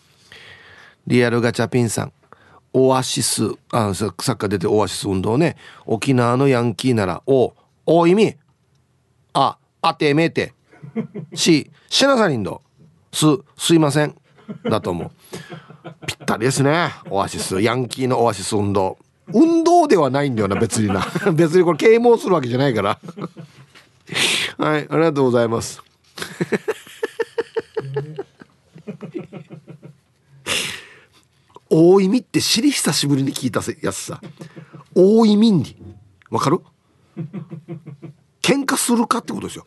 リアルガチャピンさん。オアシスあサッカー出てオアシス運動ね。沖縄のヤンキーならおお意味ああてめてしシナサリンドすすいませんだと思う。ぴったりですねオアシス。ヤンキーのオアシス運動。運動ではないんだよな別にな。別にこれ啓蒙するわけじゃないから。はいありがとうございます。大意味って知り久しぶりに聞いたやつさ。大意味にわかる？喧嘩するかってことですよ。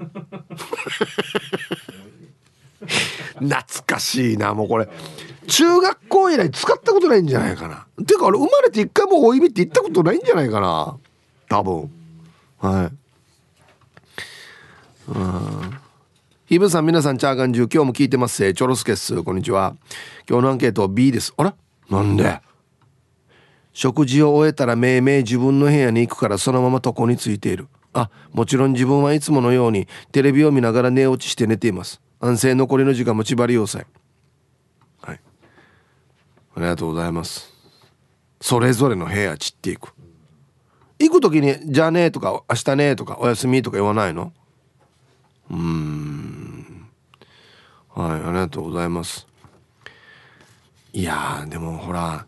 懐かしいなもうこれ。中学校以来使ったことないんじゃないかな。ていうか俺生まれて一回も大意味って言ったことないんじゃないかな。多分。はい。うんヒブさん皆さんチャーガンジュ今日も聞いてます。チョロスケッスこんにちは。今日のアンケート B です。あらなんで？食事を終えたらめいめい自分の部屋に行くからそのまま床についている。あもちろん自分はいつものようにテレビを見ながら寝落ちして寝ています。安静残りの時間も縛り要塞はい。ありがとうございます。それぞれの部屋散っていく。行く時に「じゃあね」とか「明日ね」とか「おやすみ」とか言わないの？うん。はいありがとうございます。いやでもほら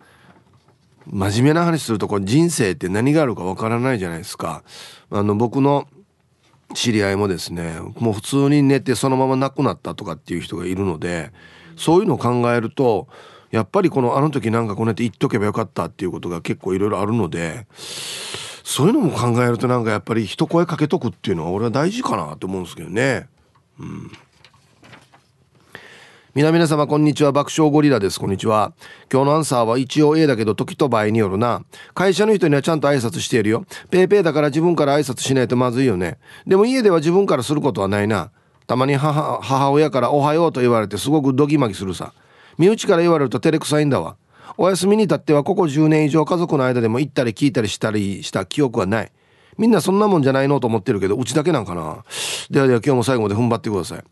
真面目な話するとこれ人生って何があるかわからないじゃないですかあの僕の知り合いもですねもう普通に寝てそのまま亡くなったとかっていう人がいるのでそういうのを考えるとやっぱりこのあの時なんかこうやって言っとけばよかったっていうことが結構いろいろあるのでそういうのも考えるとなんかやっぱり一声かけとくっていうのは俺は大事かなと思うんですけどね。うん皆々様こんにちは。爆笑ゴリラです。こんにちは。今日のアンサーは一応 A だけど時と場合によるな。会社の人にはちゃんと挨拶しているよ。ペーペーだから自分から挨拶しないとまずいよね。でも家では自分からすることはないな。たまに母母親からおはようと言われてすごくドギマギするさ。身内から言われると照れくさいんだわ。お休みに至ってはここ10年以上家族の間でも行ったり聞いたりしたりした記憶はない。みんなそんなもんじゃないのと思ってるけどうちだけなんかな。ではでは今日も最後まで踏ん張ってください。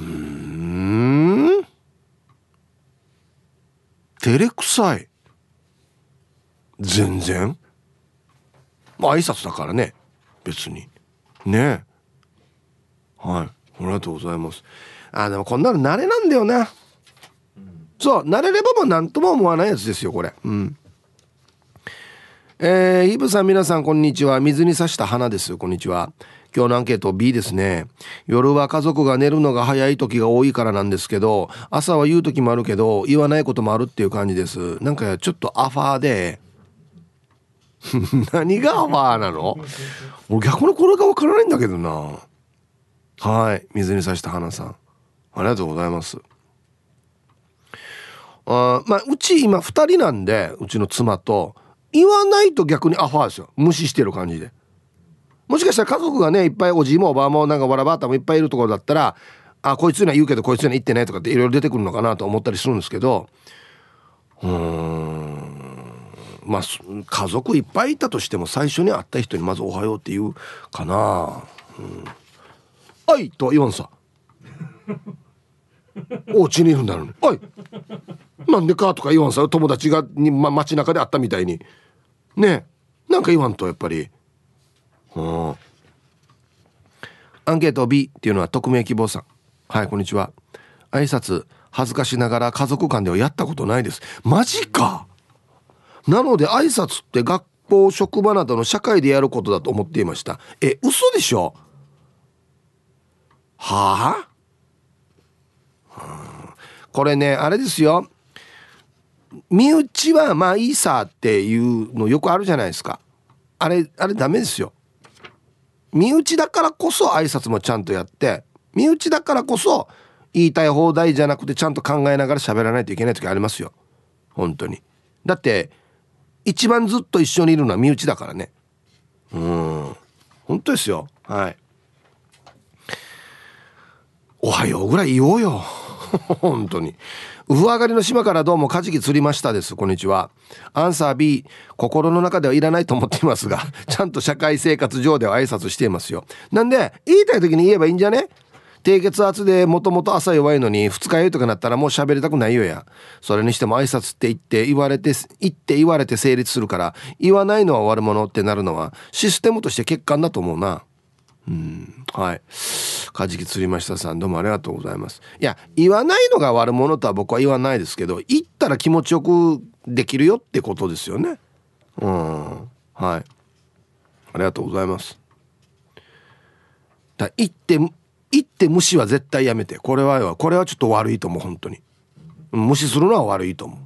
うーん。照れくさい。全然。まあ挨拶だからね。別に。ね。はい。ありがとうございます。あでもこんなの慣れなんだよな。そう慣れればもう何とも思わないやつですよこれ。うん。えー、イブさん皆さんこんにちは。水に刺した花ですこんにちは。今日のアンケート B ですね。夜は家族が寝るのが早い時が多いからなんですけど朝は言う時もあるけど言わないこともあるっていう感じです。なんかちょっとアファーで。何がアファーなの？俺逆にこれがわからないんだけどな。はい。水に刺した花さん。ありがとうございます。あまあうち今2人なんでうちの妻と言わないと逆にアファーですよ。無視してる感じで。もしかしたら家族がねいっぱいおじいもおばあもなんかわらばあたもいっぱいいるところだったらあこいつには言うけどこいつには言ってねとかっていろいろ出てくるのかなと思ったりするんですけど。うーん。まあ家族いっぱいいたとしても最初に会った人にまず「おはよう」って言うかな「うん、あい」とは言わん。さ お家にいるんだろうね「おい。なんでか?」とか言わんさ友達がに、ま、街中で会ったみたいに。ね。なんか言わんとやっぱりうん。アンケート B っていうのは匿名希望さん。はいこんにちは。挨拶恥ずかしながら家族間ではやったことないです。マジか。なので挨拶って学校職場などの社会でやることだと思っていました。え嘘でしょ？はあ？これねあれですよ。身内はまあいいさっていうのよくあるじゃないですか。あれあれダメですよ。身内だからこそ挨拶もちゃんとやって身内だからこそ言いたい放題じゃなくてちゃんと考えながら喋らないといけない時ありますよ。本当に。だって一番ずっと一緒にいるのは身内だからね。うん。本当ですよ。はい。おはようぐらい言おうよ。本当に。ウフ上がりの島からどうもカジキ釣りましたです。こんにちは。アンサー B 心の中ではいらないと思っていますが ちゃんと社会生活上では挨拶していますよ。なんで言いたい時に言えばいいんじゃね？低血圧でもともと朝弱いのに二日酔いとかなったらもう喋りたくないよや。それにしても挨拶って言って言われて言って言われて成立するから言わないのは悪者ってなるのはシステムとして欠陥だと思うな。うん。はい。カジキ釣りましたさんどうもありがとうございます。いや言わないのが悪者とは僕は言わないですけど言ったら気持ちよくできるよってことですよね。うん。はい。ありがとうございます。だ言って言って無視は絶対やめて。これはこれはちょっと悪いと思う本当に。無視するのは悪いと思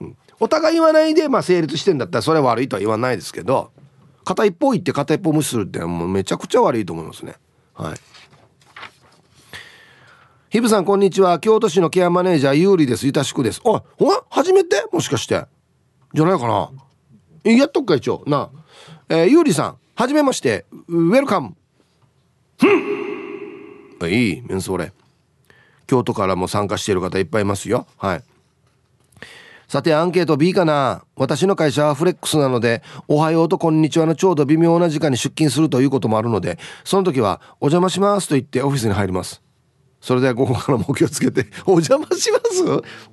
う、うん、お互い言わないでまあ成立してんだったらそれは悪いとは言わないですけど片一方言って片一方無視するってもうめちゃくちゃ悪いと思いますね。はい。ヒブさんこんにちは。京都市のケアマネージャー有利です。いたしくです。おいほら初めて？もしかして。じゃないかな。やっとくか一応。なえー、ゆうりさんはじめまして。ウェルカム。いいメンソーレ。京都からも参加している方いっぱいいますよ。はい。さてアンケート B かな。私の会社はフレックスなので「おはよう」と「こんにちは」のちょうど微妙な時間に出勤するということもあるのでその時は「お邪魔します」と言ってオフィスに入ります。それでは午後からも気をつけて「お邪魔します」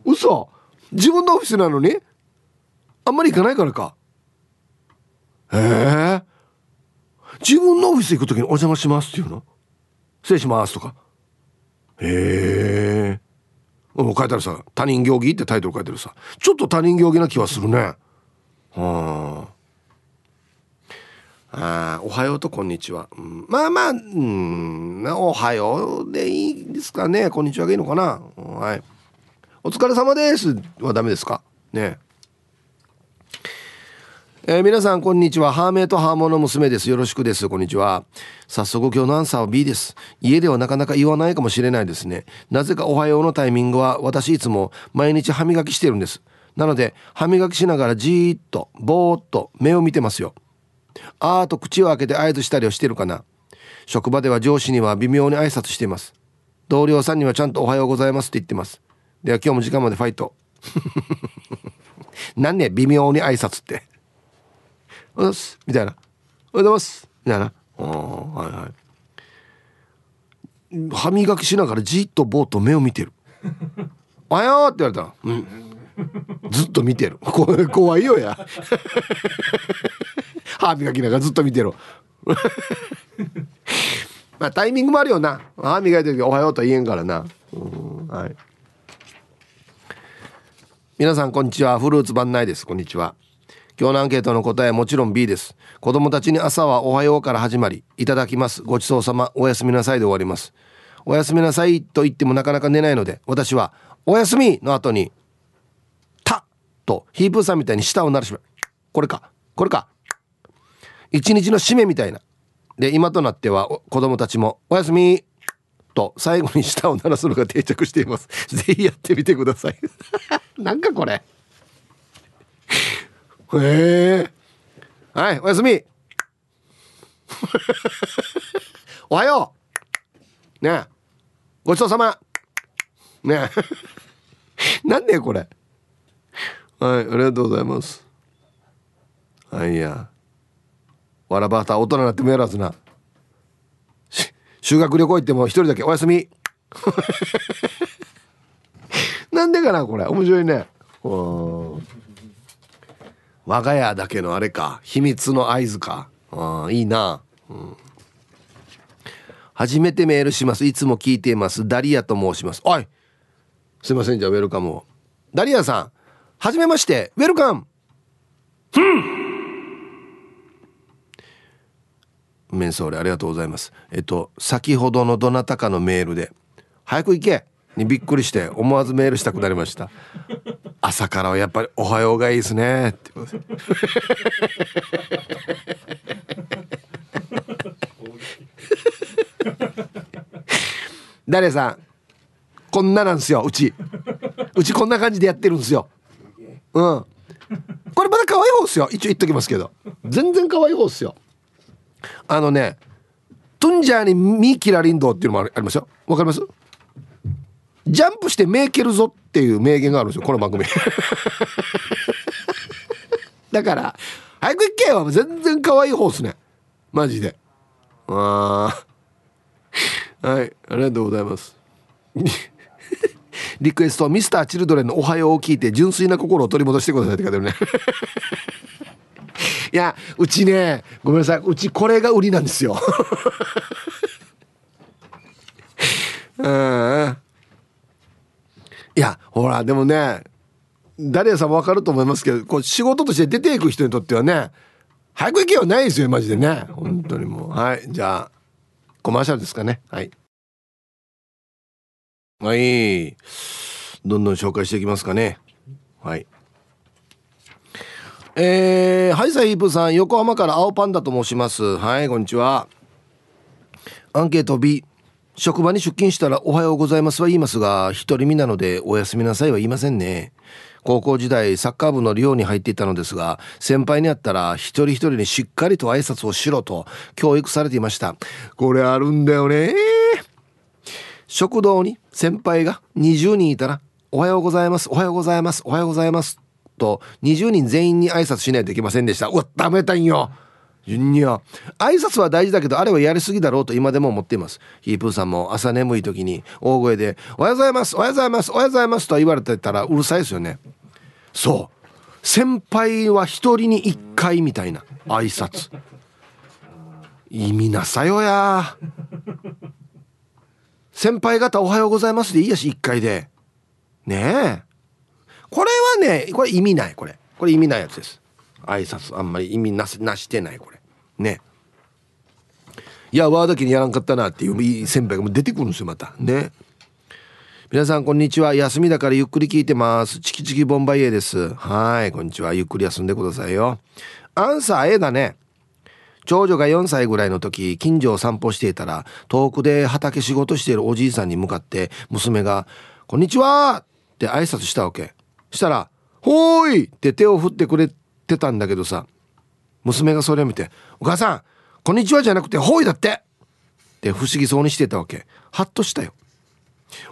嘘。自分のオフィスなのに？あんまり行かないからか。へえ自分のオフィス行く時に「お邪魔します」って言うの？失礼しますとか。へえ書いてあるさ「他人行儀」ってタイトル書いてるさ。ちょっと他人行儀な気はするね。はああおはようとこんにちは、うん、まあまあうん。おはようでいいですかね。こんにちはがいいのかな。はい。お疲れ様です。はダメですか？ねえー、皆さんこんにちは。ハーメイとハーモの娘です。よろしくです。こんにちは。早速今日のアンサーは B です。家ではなかなか言わないかもしれないですね。なぜかおはようのタイミングは私いつも毎日歯磨きしてるんです。なので歯磨きしながらじーっとぼーっと目を見てますよ。あーと口を開けて合図したりをしてるかな。職場では上司には微妙に挨拶しています。同僚さんにはちゃんとおはようございますって言ってます。では今日も時間までファイト。何ね微妙に挨拶って。おはようございますみたいな。おはようございます。みたいな。はいはい。歯磨きしながらじっとぼーっと目を見てる「おはよう」って言われたら「うん」ずっと見てる。これ怖いよや。歯磨きながらずっと見てる。まあタイミングもあるよな。歯磨いてる時おはようとは言えんからな。うん。はい。皆さんこんにちは。フルーツ番内です。こんにちは。今日のアンケートの答えはもちろん B です。子供たちに朝はおはようから始まりいただきます。ごちそうさま。おやすみなさいで終わります。おやすみなさいと言ってもなかなか寝ないので私はおやすみの後にたとヒープーさんみたいに舌を鳴らしまこれか。これか。一日の締めみたいな。で今となっては子供たちもおやすみと最後に舌を鳴らすのが定着しています。ぜひやってみてください。なんかこれ。へえはいおやすみ。おはよう。ねごちそうさま。ね なんでこれ。はいありがとうございます。はいや。わらばた大人になってもやらずな。修学旅行行っても一人だけ。おやすみ。なんでかなこれ。面白いね。うん我が家だけのあれか秘密の合図か。あいいな、うん、初めてメールします。いつも聞いています。ダリアと申します。おいすいません。じゃあウェルカムを。ダリアさんはじめまして。ウェルカム。メンソーレありがとうございます。えっと先ほどのどなたかのメールで「早く行け!」にびっくりして思わずメールしたくなりました朝からはやっぱりおはようがいいですね。ってことで誰さんこんななんすようち。うちこんな感じでやってるんですよ。うん。これまだ可愛い方っすよ。一応言っときますけど。全然可愛い方っすよ。あのねトンジャーにミキラリンドっていうのもありますよ。わかります？ジャンプして目蹴るぞっていう名言があるんですよこの番組。だから早く行けよ全然可愛い方っすね。マジで。ああはいありがとうございます。リクエストミスターチルドレンのおはようを聞いて純粋な心を取り戻してくださいって書いてあるね。いやうちねごめんなさい。うちこれが売りなんですよ。うんいやほらでもね誰やさんも分かると思いますけどこう仕事として出ていく人にとってはね早く行けよ。ないですよマジでね。本当にもう。はいじゃあコマーシャルですかね。はい。はい。どんどん紹介していきますかね。はい。えー、はいサイープさん横浜から青パンダと申します。はいこんにちは。アンケート B 職場に出勤したらおはようございますは言いますが一人身なのでおやすみなさいは言いませんね。高校時代サッカー部の寮に入っていたのですが先輩に会ったら一人一人にしっかりと挨拶をしろと教育されていました。これあるんだよね。食堂に先輩が20人いたらおはようございますおはようございますおはようございますと20人全員に挨拶しないといけませんでした。うわダメだんよ。ジュニア。挨拶は大事だけどあれはやりすぎだろうと今でも思っています。ヒープーさんも朝眠い時に大声で「おはようございますおはようございますおはようございます」と言われてたらうるさいですよね。そう。先輩は一人に一回みたいな挨拶。意味なさよや。先輩方おはようございますでいいやし一回で。ねえ。これはねこれ意味ないこれ。これ意味ないやつです。挨拶あんまり意味ななしてないこれ。ね。いやワードキにやらんかったなっていういい先輩がも出てくるんですよまた。ね。皆さんこんにちは。休みだからゆっくり聞いてます。チキチキボンバイエです。はいこんにちは。ゆっくり休んでくださいよ。アンサー A だね。長女が4歳ぐらいの時近所を散歩していたら遠くで畑仕事しているおじいさんに向かって娘が「こんにちは!」って挨拶したわけ。したら「ほーい!」って手を振ってくれてたんだけどさ。娘がそれを見て「お母さんこんにちはじゃなくてほいだって!」って不思議そうにしてたわけ。ハッとしたよ。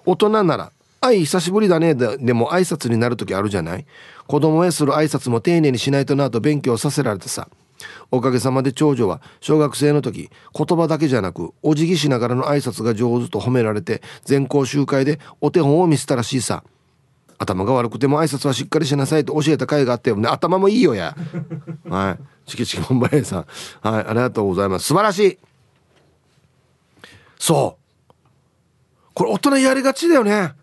大人なら「愛久しぶりだね」でも挨拶になる時あるじゃない？子供へする挨拶も丁寧にしないとなと勉強させられてさ。おかげさまで長女は小学生の時言葉だけじゃなくお辞儀しながらの挨拶が上手と褒められて全校集会でお手本を見せたらしいさ。頭が悪くても挨拶はしっかりしなさいと教えた回があったよね頭もいいよや。はい。チキチキボンバイエさん。はいありがとうございます。素晴らしい。そう。これ大人やりがちだよね。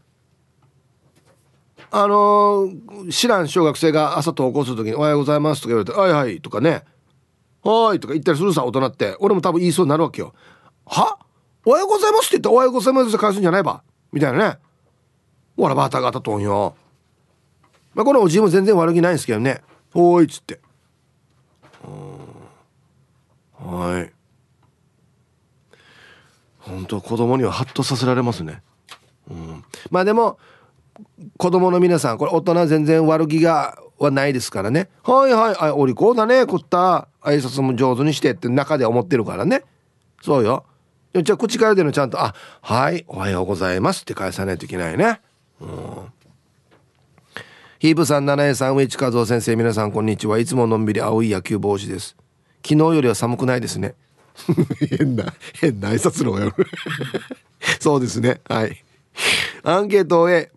あのー、知らん小学生が朝登校する時に「おはようございます」とか言われて「はいはい」とかね「はい」とか言ったりするさ大人って。俺も多分言いそうになるわけよ「は？おはようございます」って言って「おはようございます」って返すんじゃないば？みたいなね。ほらバタガタとんよ。まあこのおじいも全然悪気ないんですけどね「ほい」っつって。はい。本当子供にはハッとさせられますね。うん。まあでも子供の皆さんこれ大人全然悪気がはないですからね「はいはい。あお利口だねこった。挨拶も上手にして」って中で思ってるからね。そうよ。じゃあ口から出るのちゃんと「あはいおはようございます」って返さないといけないね。うんヒープさん七重さん上地和夫先生皆さんこんにちは。いつものんびり青い野球帽子です。昨日よりは寒くないですね。変な変な挨拶のやそうですね。はい。アンケートへ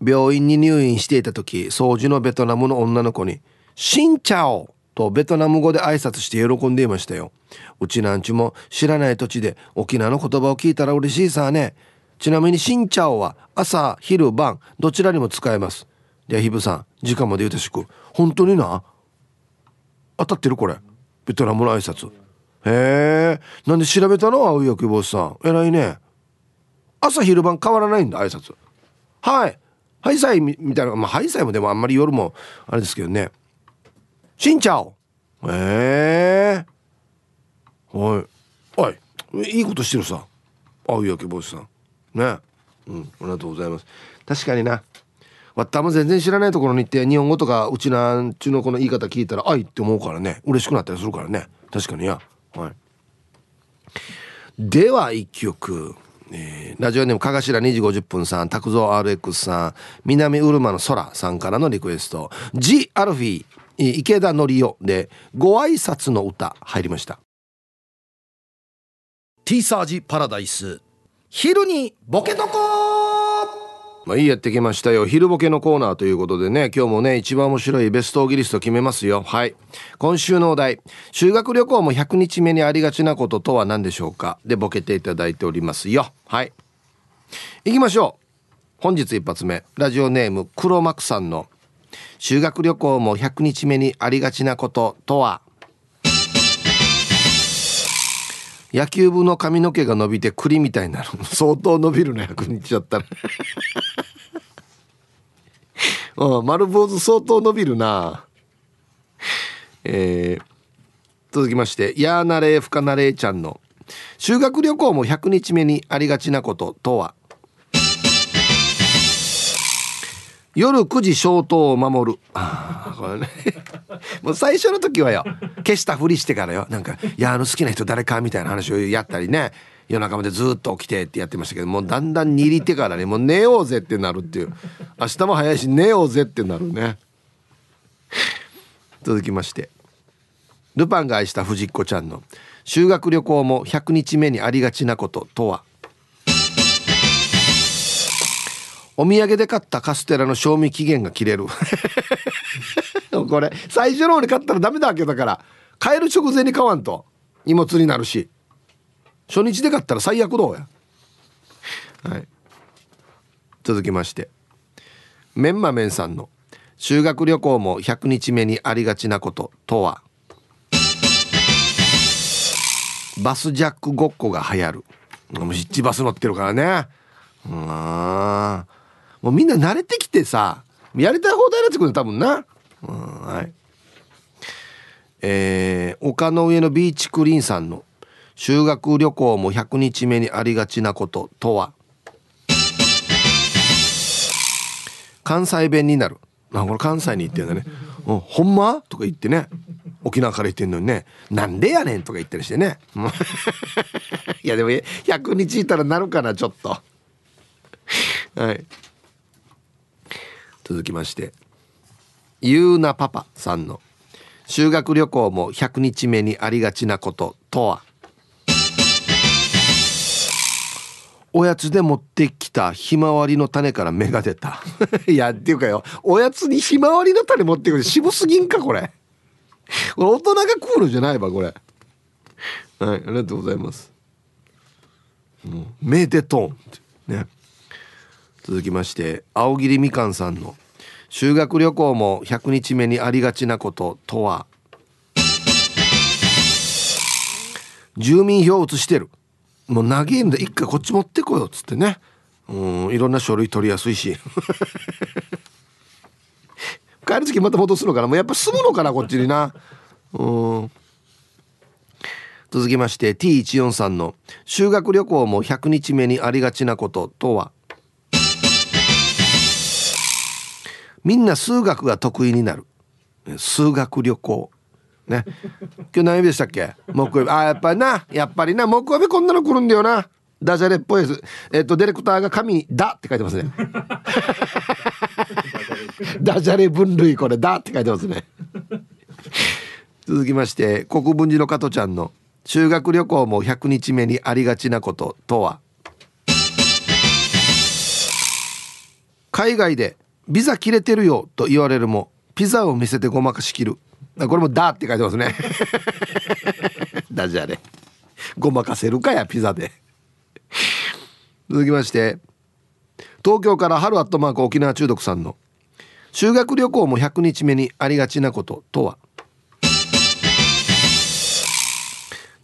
病院に入院していた時掃除のベトナムの女の子に「シンチャオ!」とベトナム語で挨拶して喜んでいましたよ。うちなんちも知らない土地で沖縄の言葉を聞いたら嬉しいさねちなみにシンチャオは朝昼晩どちらにも使えます。ではヒブさん時間まで言うたしく。本当にな？当たってるこれ。ベトナムの挨拶。へえ。なんで調べたの？青い焼き坊さん。偉いね。朝昼晩変わらないんだ挨拶。はい。ハイサイみたいな。まあハイサイもでもあんまり夜もあれですけどね。しんちゃお。ええ、はい。おい。いいことしてるさ。青い焼き帽子さん。ね。うんありがとうございます。確かにな。わったも全然知らないところに行って日本語とかうちなんちゅうのこの言い方聞いたら「愛」って思うからね。嬉しくなったりするからね。確かにやはい。では一曲。えー、ラジオネームかがしら2時50分さん拓蔵 RX さん南うるまの空さんからのリクエスト「ジ・アルフィ池田のりお」で「ご挨拶の歌」入りました。ティーサージパラダイス。昼にボケとこまあ、いいやってきましたよ。昼ボケのコーナーということでね、今日もね、一番面白いベストオギリスト決めますよ。はい。今週のお題、修学旅行も100日目にありがちなこととは何でしょうか？で、ボケていただいておりますよ。はい。行きましょう。本日一発目、ラジオネーム黒幕さんの、修学旅行も100日目にありがちなこととは？野球部の髪の毛が伸びて栗みたいになる 相当伸びるね100日だったら。うん丸坊主相当伸びるな。えー、続きましてやーなれふかなれちゃんの。修学旅行も100日目にありがちなこととは？夜9時消灯を守る。ああこれね。もう最初の時はよ消したふりしてからよ。なんか「いやあの好きな人誰か?」みたいな話をやったりね。夜中までずっと起きてってやってましたけどもうだんだん握ってからねもう寝ようぜってなるっていう。明日も早いし寝ようぜってなるね。続きまして。ルパンが愛した藤子ちゃんの修学旅行も100日目にありがちなこととは？お土産で買ったカステラの賞味期限が切れる。これ最初の方に買ったらダメだわけだから買える直前に買わんと荷物になるし。初日で買ったら最悪どうや。はい。続きまして。メンマメンさんの修学旅行も100日目にありがちなこととは。バスジャックごっこが流行る。もうヒッチバス乗ってるからね。うん。もうみんな慣れてきてさやりたい放題になってくる多分な、うん、はい。えー、丘の上のビーチクリーンさんの修学旅行も100日目にありがちなこととは？関西弁になる。あこれ関西に行ってんだね「うん、ほんま?」とか言ってね。沖縄から言ってんのにね「なんでやねん」とか言ったりしてね。いやでも100日いたらなるかなちょっと。はい。続きましてゆうなパパさんの修学旅行も100日目にありがちなこととは？おやつで持ってきたひまわりの種から芽が出た。いやっていうかよおやつにひまわりの種持ってくる渋すぎんかこれ。これ大人が食うのじゃないわこれ。はいありがとうございます。もう芽でトンね。続きまして青桐みかんさんの修学旅行も100日目にありがちなこととは？住民票を移してる。もう長いんで一回こっち持ってこようっつってね。うんいろんな書類取りやすいし。帰る時また戻すのかな。もうやっぱ住むのかなこっちにな。うん。続きまして T143 の修学旅行も100日目にありがちなこととは？みんな数学が得意になる。数学旅行。ね。今日何曜日でしたっけ？木曜日。あやっぱりな。やっぱりな。木曜日こんなの来るんだよな。ダジャレっぽいですえっとディレクターが神だって書いてますね。ダジャレ分類これだって書いてますね。続きまして国分寺の加トちゃんの修学旅行も100日目にありがちなこととは？海外でビザ切れてるよと言われるもピザを見せてごまかしきる。これも「だ」って書いてますね。ダジャレ。ごまかせるかやピザで。続きまして東京から春アットマーク沖縄中毒さんの修学旅行も100日目にありがちなこととは。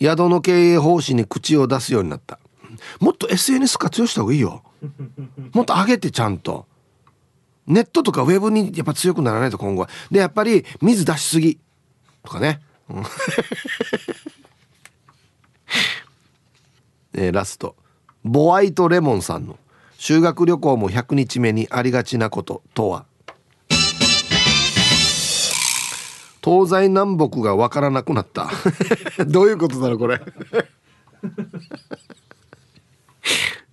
宿の経営方針に口を出すようになった。もっと SNS 活用した方がいいよ。もっと上げてちゃんと。ネットとかウェブにやっぱ強くならないと今後は。で、やっぱり水出しすぎとかね。えー、ラスト。ボワイトレモンさんの修学旅行も100日目にありがちなこととは東西南北が分からなくなった どういうことだろうこれ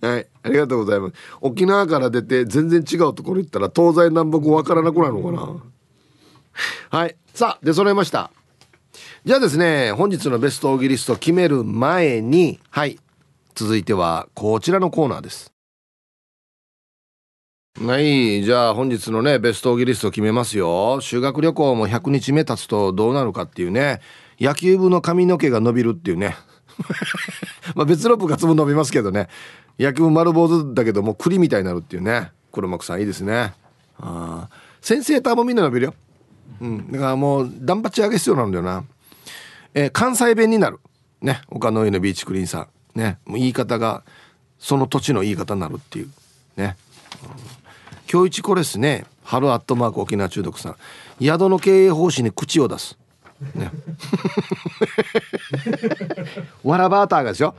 はい。ありがとうございます。沖縄から出て全然違うところ行ったら東西南北分からなくなるのかな？はい。さあ出揃いました。じゃあですね本日のベストオーギリスト決める前にはい。続いてはこちらのコーナーです。はい。じゃあ本日のねベストオーギリスト決めますよ。修学旅行も100日目経つとどうなるかっていうね。野球部の髪の毛が伸びるっていうね。まあ別の部活も伸びますけどね。野球部丸坊主だけども栗みたいになるっていうね。黒幕さんいいですね。あ先生ターもみんな伸びるよ。うん。だからもうダンパチ上げ必要なんだよな。えー、関西弁になる。ね。岡の上のビーチクリーンさん。ね。もう言い方がその土地の言い方になるっていう。ね、うん。今日一これですね。春アットマーク沖縄中毒さん。宿の経営方針に口を出す。ね。わらバーターがですよ。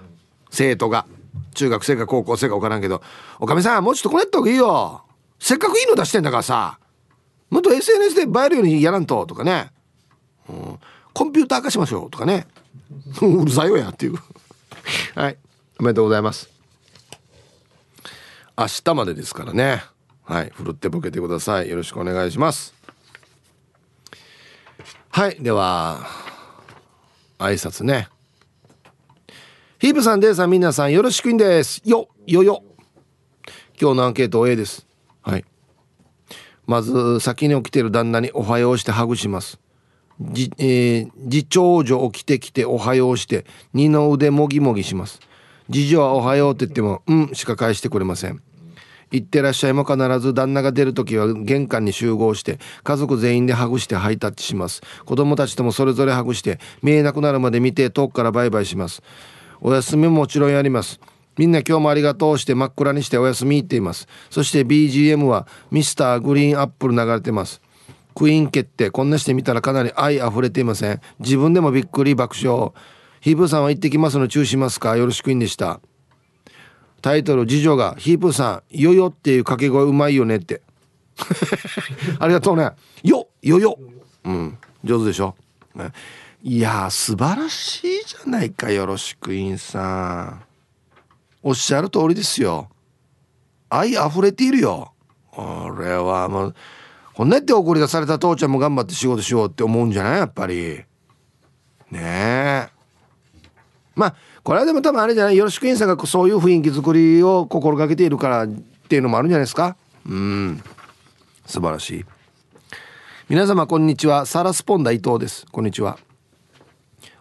生徒が。中学生か高校生か分からんけど「おかみさんもうちょっとこねった方がいいよ。せっかくいいの出してんだからさ。もっと SNS で映えるようにやらんと」とかね、うん、コンピューター化しましょうとかね。うるさいよやっていう。はい。おめでとうございます。明日までですからね。はい。ふるってボケてください。よろしくお願いします。はいでは挨拶ね。ヒープさんデイさん皆さんよろしくんです。よよよ。今日のアンケート A です。はい。まず先に起きてる旦那におはようしてハグします。じ、えー、次長女起きてきておはようして二の腕もぎもぎします。次女はおはようって言ってもうんしか返してくれません。行ってらっしゃいも必ず旦那が出る時は玄関に集合して家族全員でハグしてハイタッチします。子供たちともそれぞれハグして見えなくなるまで見て遠くからバイバイします。お休みももちろんやります。みんな今日もありがとうして真っ暗にしてお休み言っています。そして BGM はミスターグリーンアップル流れてます。クイーン決定。こんなしてみたらかなり愛溢れていません。自分でもびっくり爆笑。ヒーさんは行ってきますの注意しますか？よろしくいんでした。タイトル次女がヒープさんよよっていう掛け声うまいよねって。ありがとうね。よよよ。うん。上手でしょ、いや素晴らしいじゃないかよろしくインさん。おっしゃる通りですよ。愛溢れているよ。俺はもうこんなって送り出された父ちゃんも頑張って仕事しようって思うんじゃない？やっぱり。ねえ。まあこれはでも多分あれじゃない？よろしくインさんがそういう雰囲気作りを心がけているからっていうのもあるんじゃないですか？うん。素晴らしい。皆様こんにちは。サラスポンダ伊藤です。こんにちは。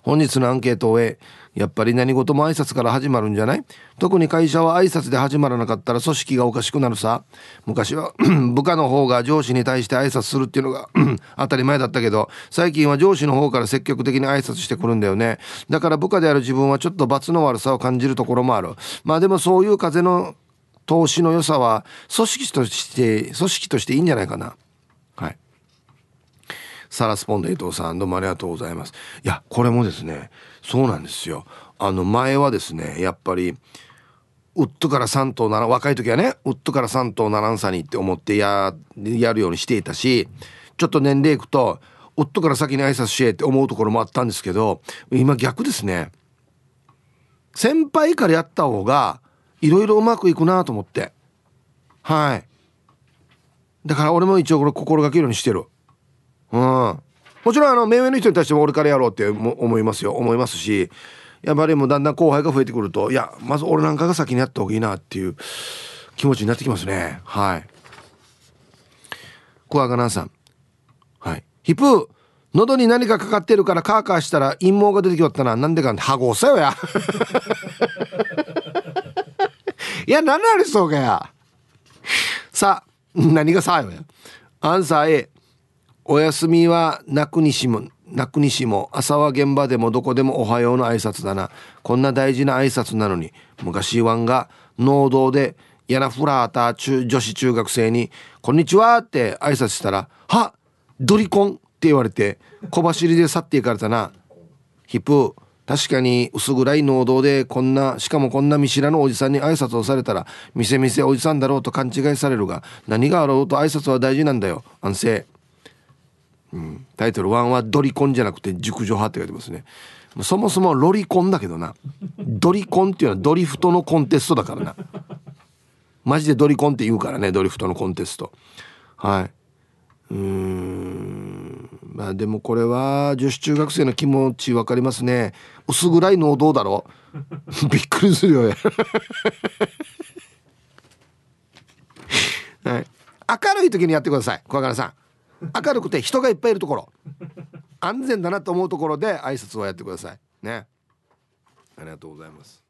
本日のアンケートを終えやっぱり何事も挨拶から始まるんじゃない？特に会社は挨拶で始まらなかったら組織がおかしくなるさ。昔は 部下の方が上司に対して挨拶するっていうのが 当たり前だったけど最近は上司の方から積極的に挨拶してくるんだよね。だから部下である自分はちょっと罰の悪さを感じるところもある。まあでもそういう風の投資の良さは組織として組織としていいんじゃないかな。はい。サラスポンデ伊藤さんどうもありがとうございます。いやこれもですねそうなんですよ。あの前はですねやっぱりウッドから3頭なら若い時はねウッドから3頭ならんさにって思ってややるようにしていたしちょっと年齢いくとウッドから先に挨拶しえって思うところもあったんですけど今逆ですね先輩からやった方がいろいろうまくいくなと思って。はい。だから俺も一応これ心がけるようにしてる。うん。もちろんあの目上の人に対しても俺からやろうって思いますよ。思いますしやっぱりもうだんだん後輩が増えてくるといやまず俺なんかが先にやった方がいいなっていう気持ちになってきますね。はい。小赤南さん。はい。ヒップ喉に何かかかってるからカーカーしたら陰謀が出てきよったな。なんでかハゴさよや。いや何ありそうかや。さあ何がさよや。アンサー A お休みは泣くにしも泣くにしも朝は現場でもどこでもおはようの挨拶だな。こんな大事な挨拶なのに昔ワンが農道でヤナフラータ中女子中学生に「こんにちは」って挨拶したら「はドリコン」って言われて小走りで去っていかれたな。ヒップ確かに薄暗い農道でこんなしかもこんな見知らぬおじさんに挨拶をされたら店店おじさんだろうと勘違いされるが何があろうと挨拶は大事なんだよ。安静、うん、タイトル1はドリコンじゃなくて熟女派って書いてますね。そもそもロリコンだけどな。ドリコンっていうのはドリフトのコンテストだからな。マジでドリコンって言うからねドリフトのコンテスト。はい。うん。まあでもこれは女子中学生の気持ち分かりますね。薄暗い能動だろ びっくりするよ はい。明るい時にやってください小柄さん。明るくて人がいっぱいいるところ。安全だなと思うところで挨拶をやってください。ね。ありがとうございます。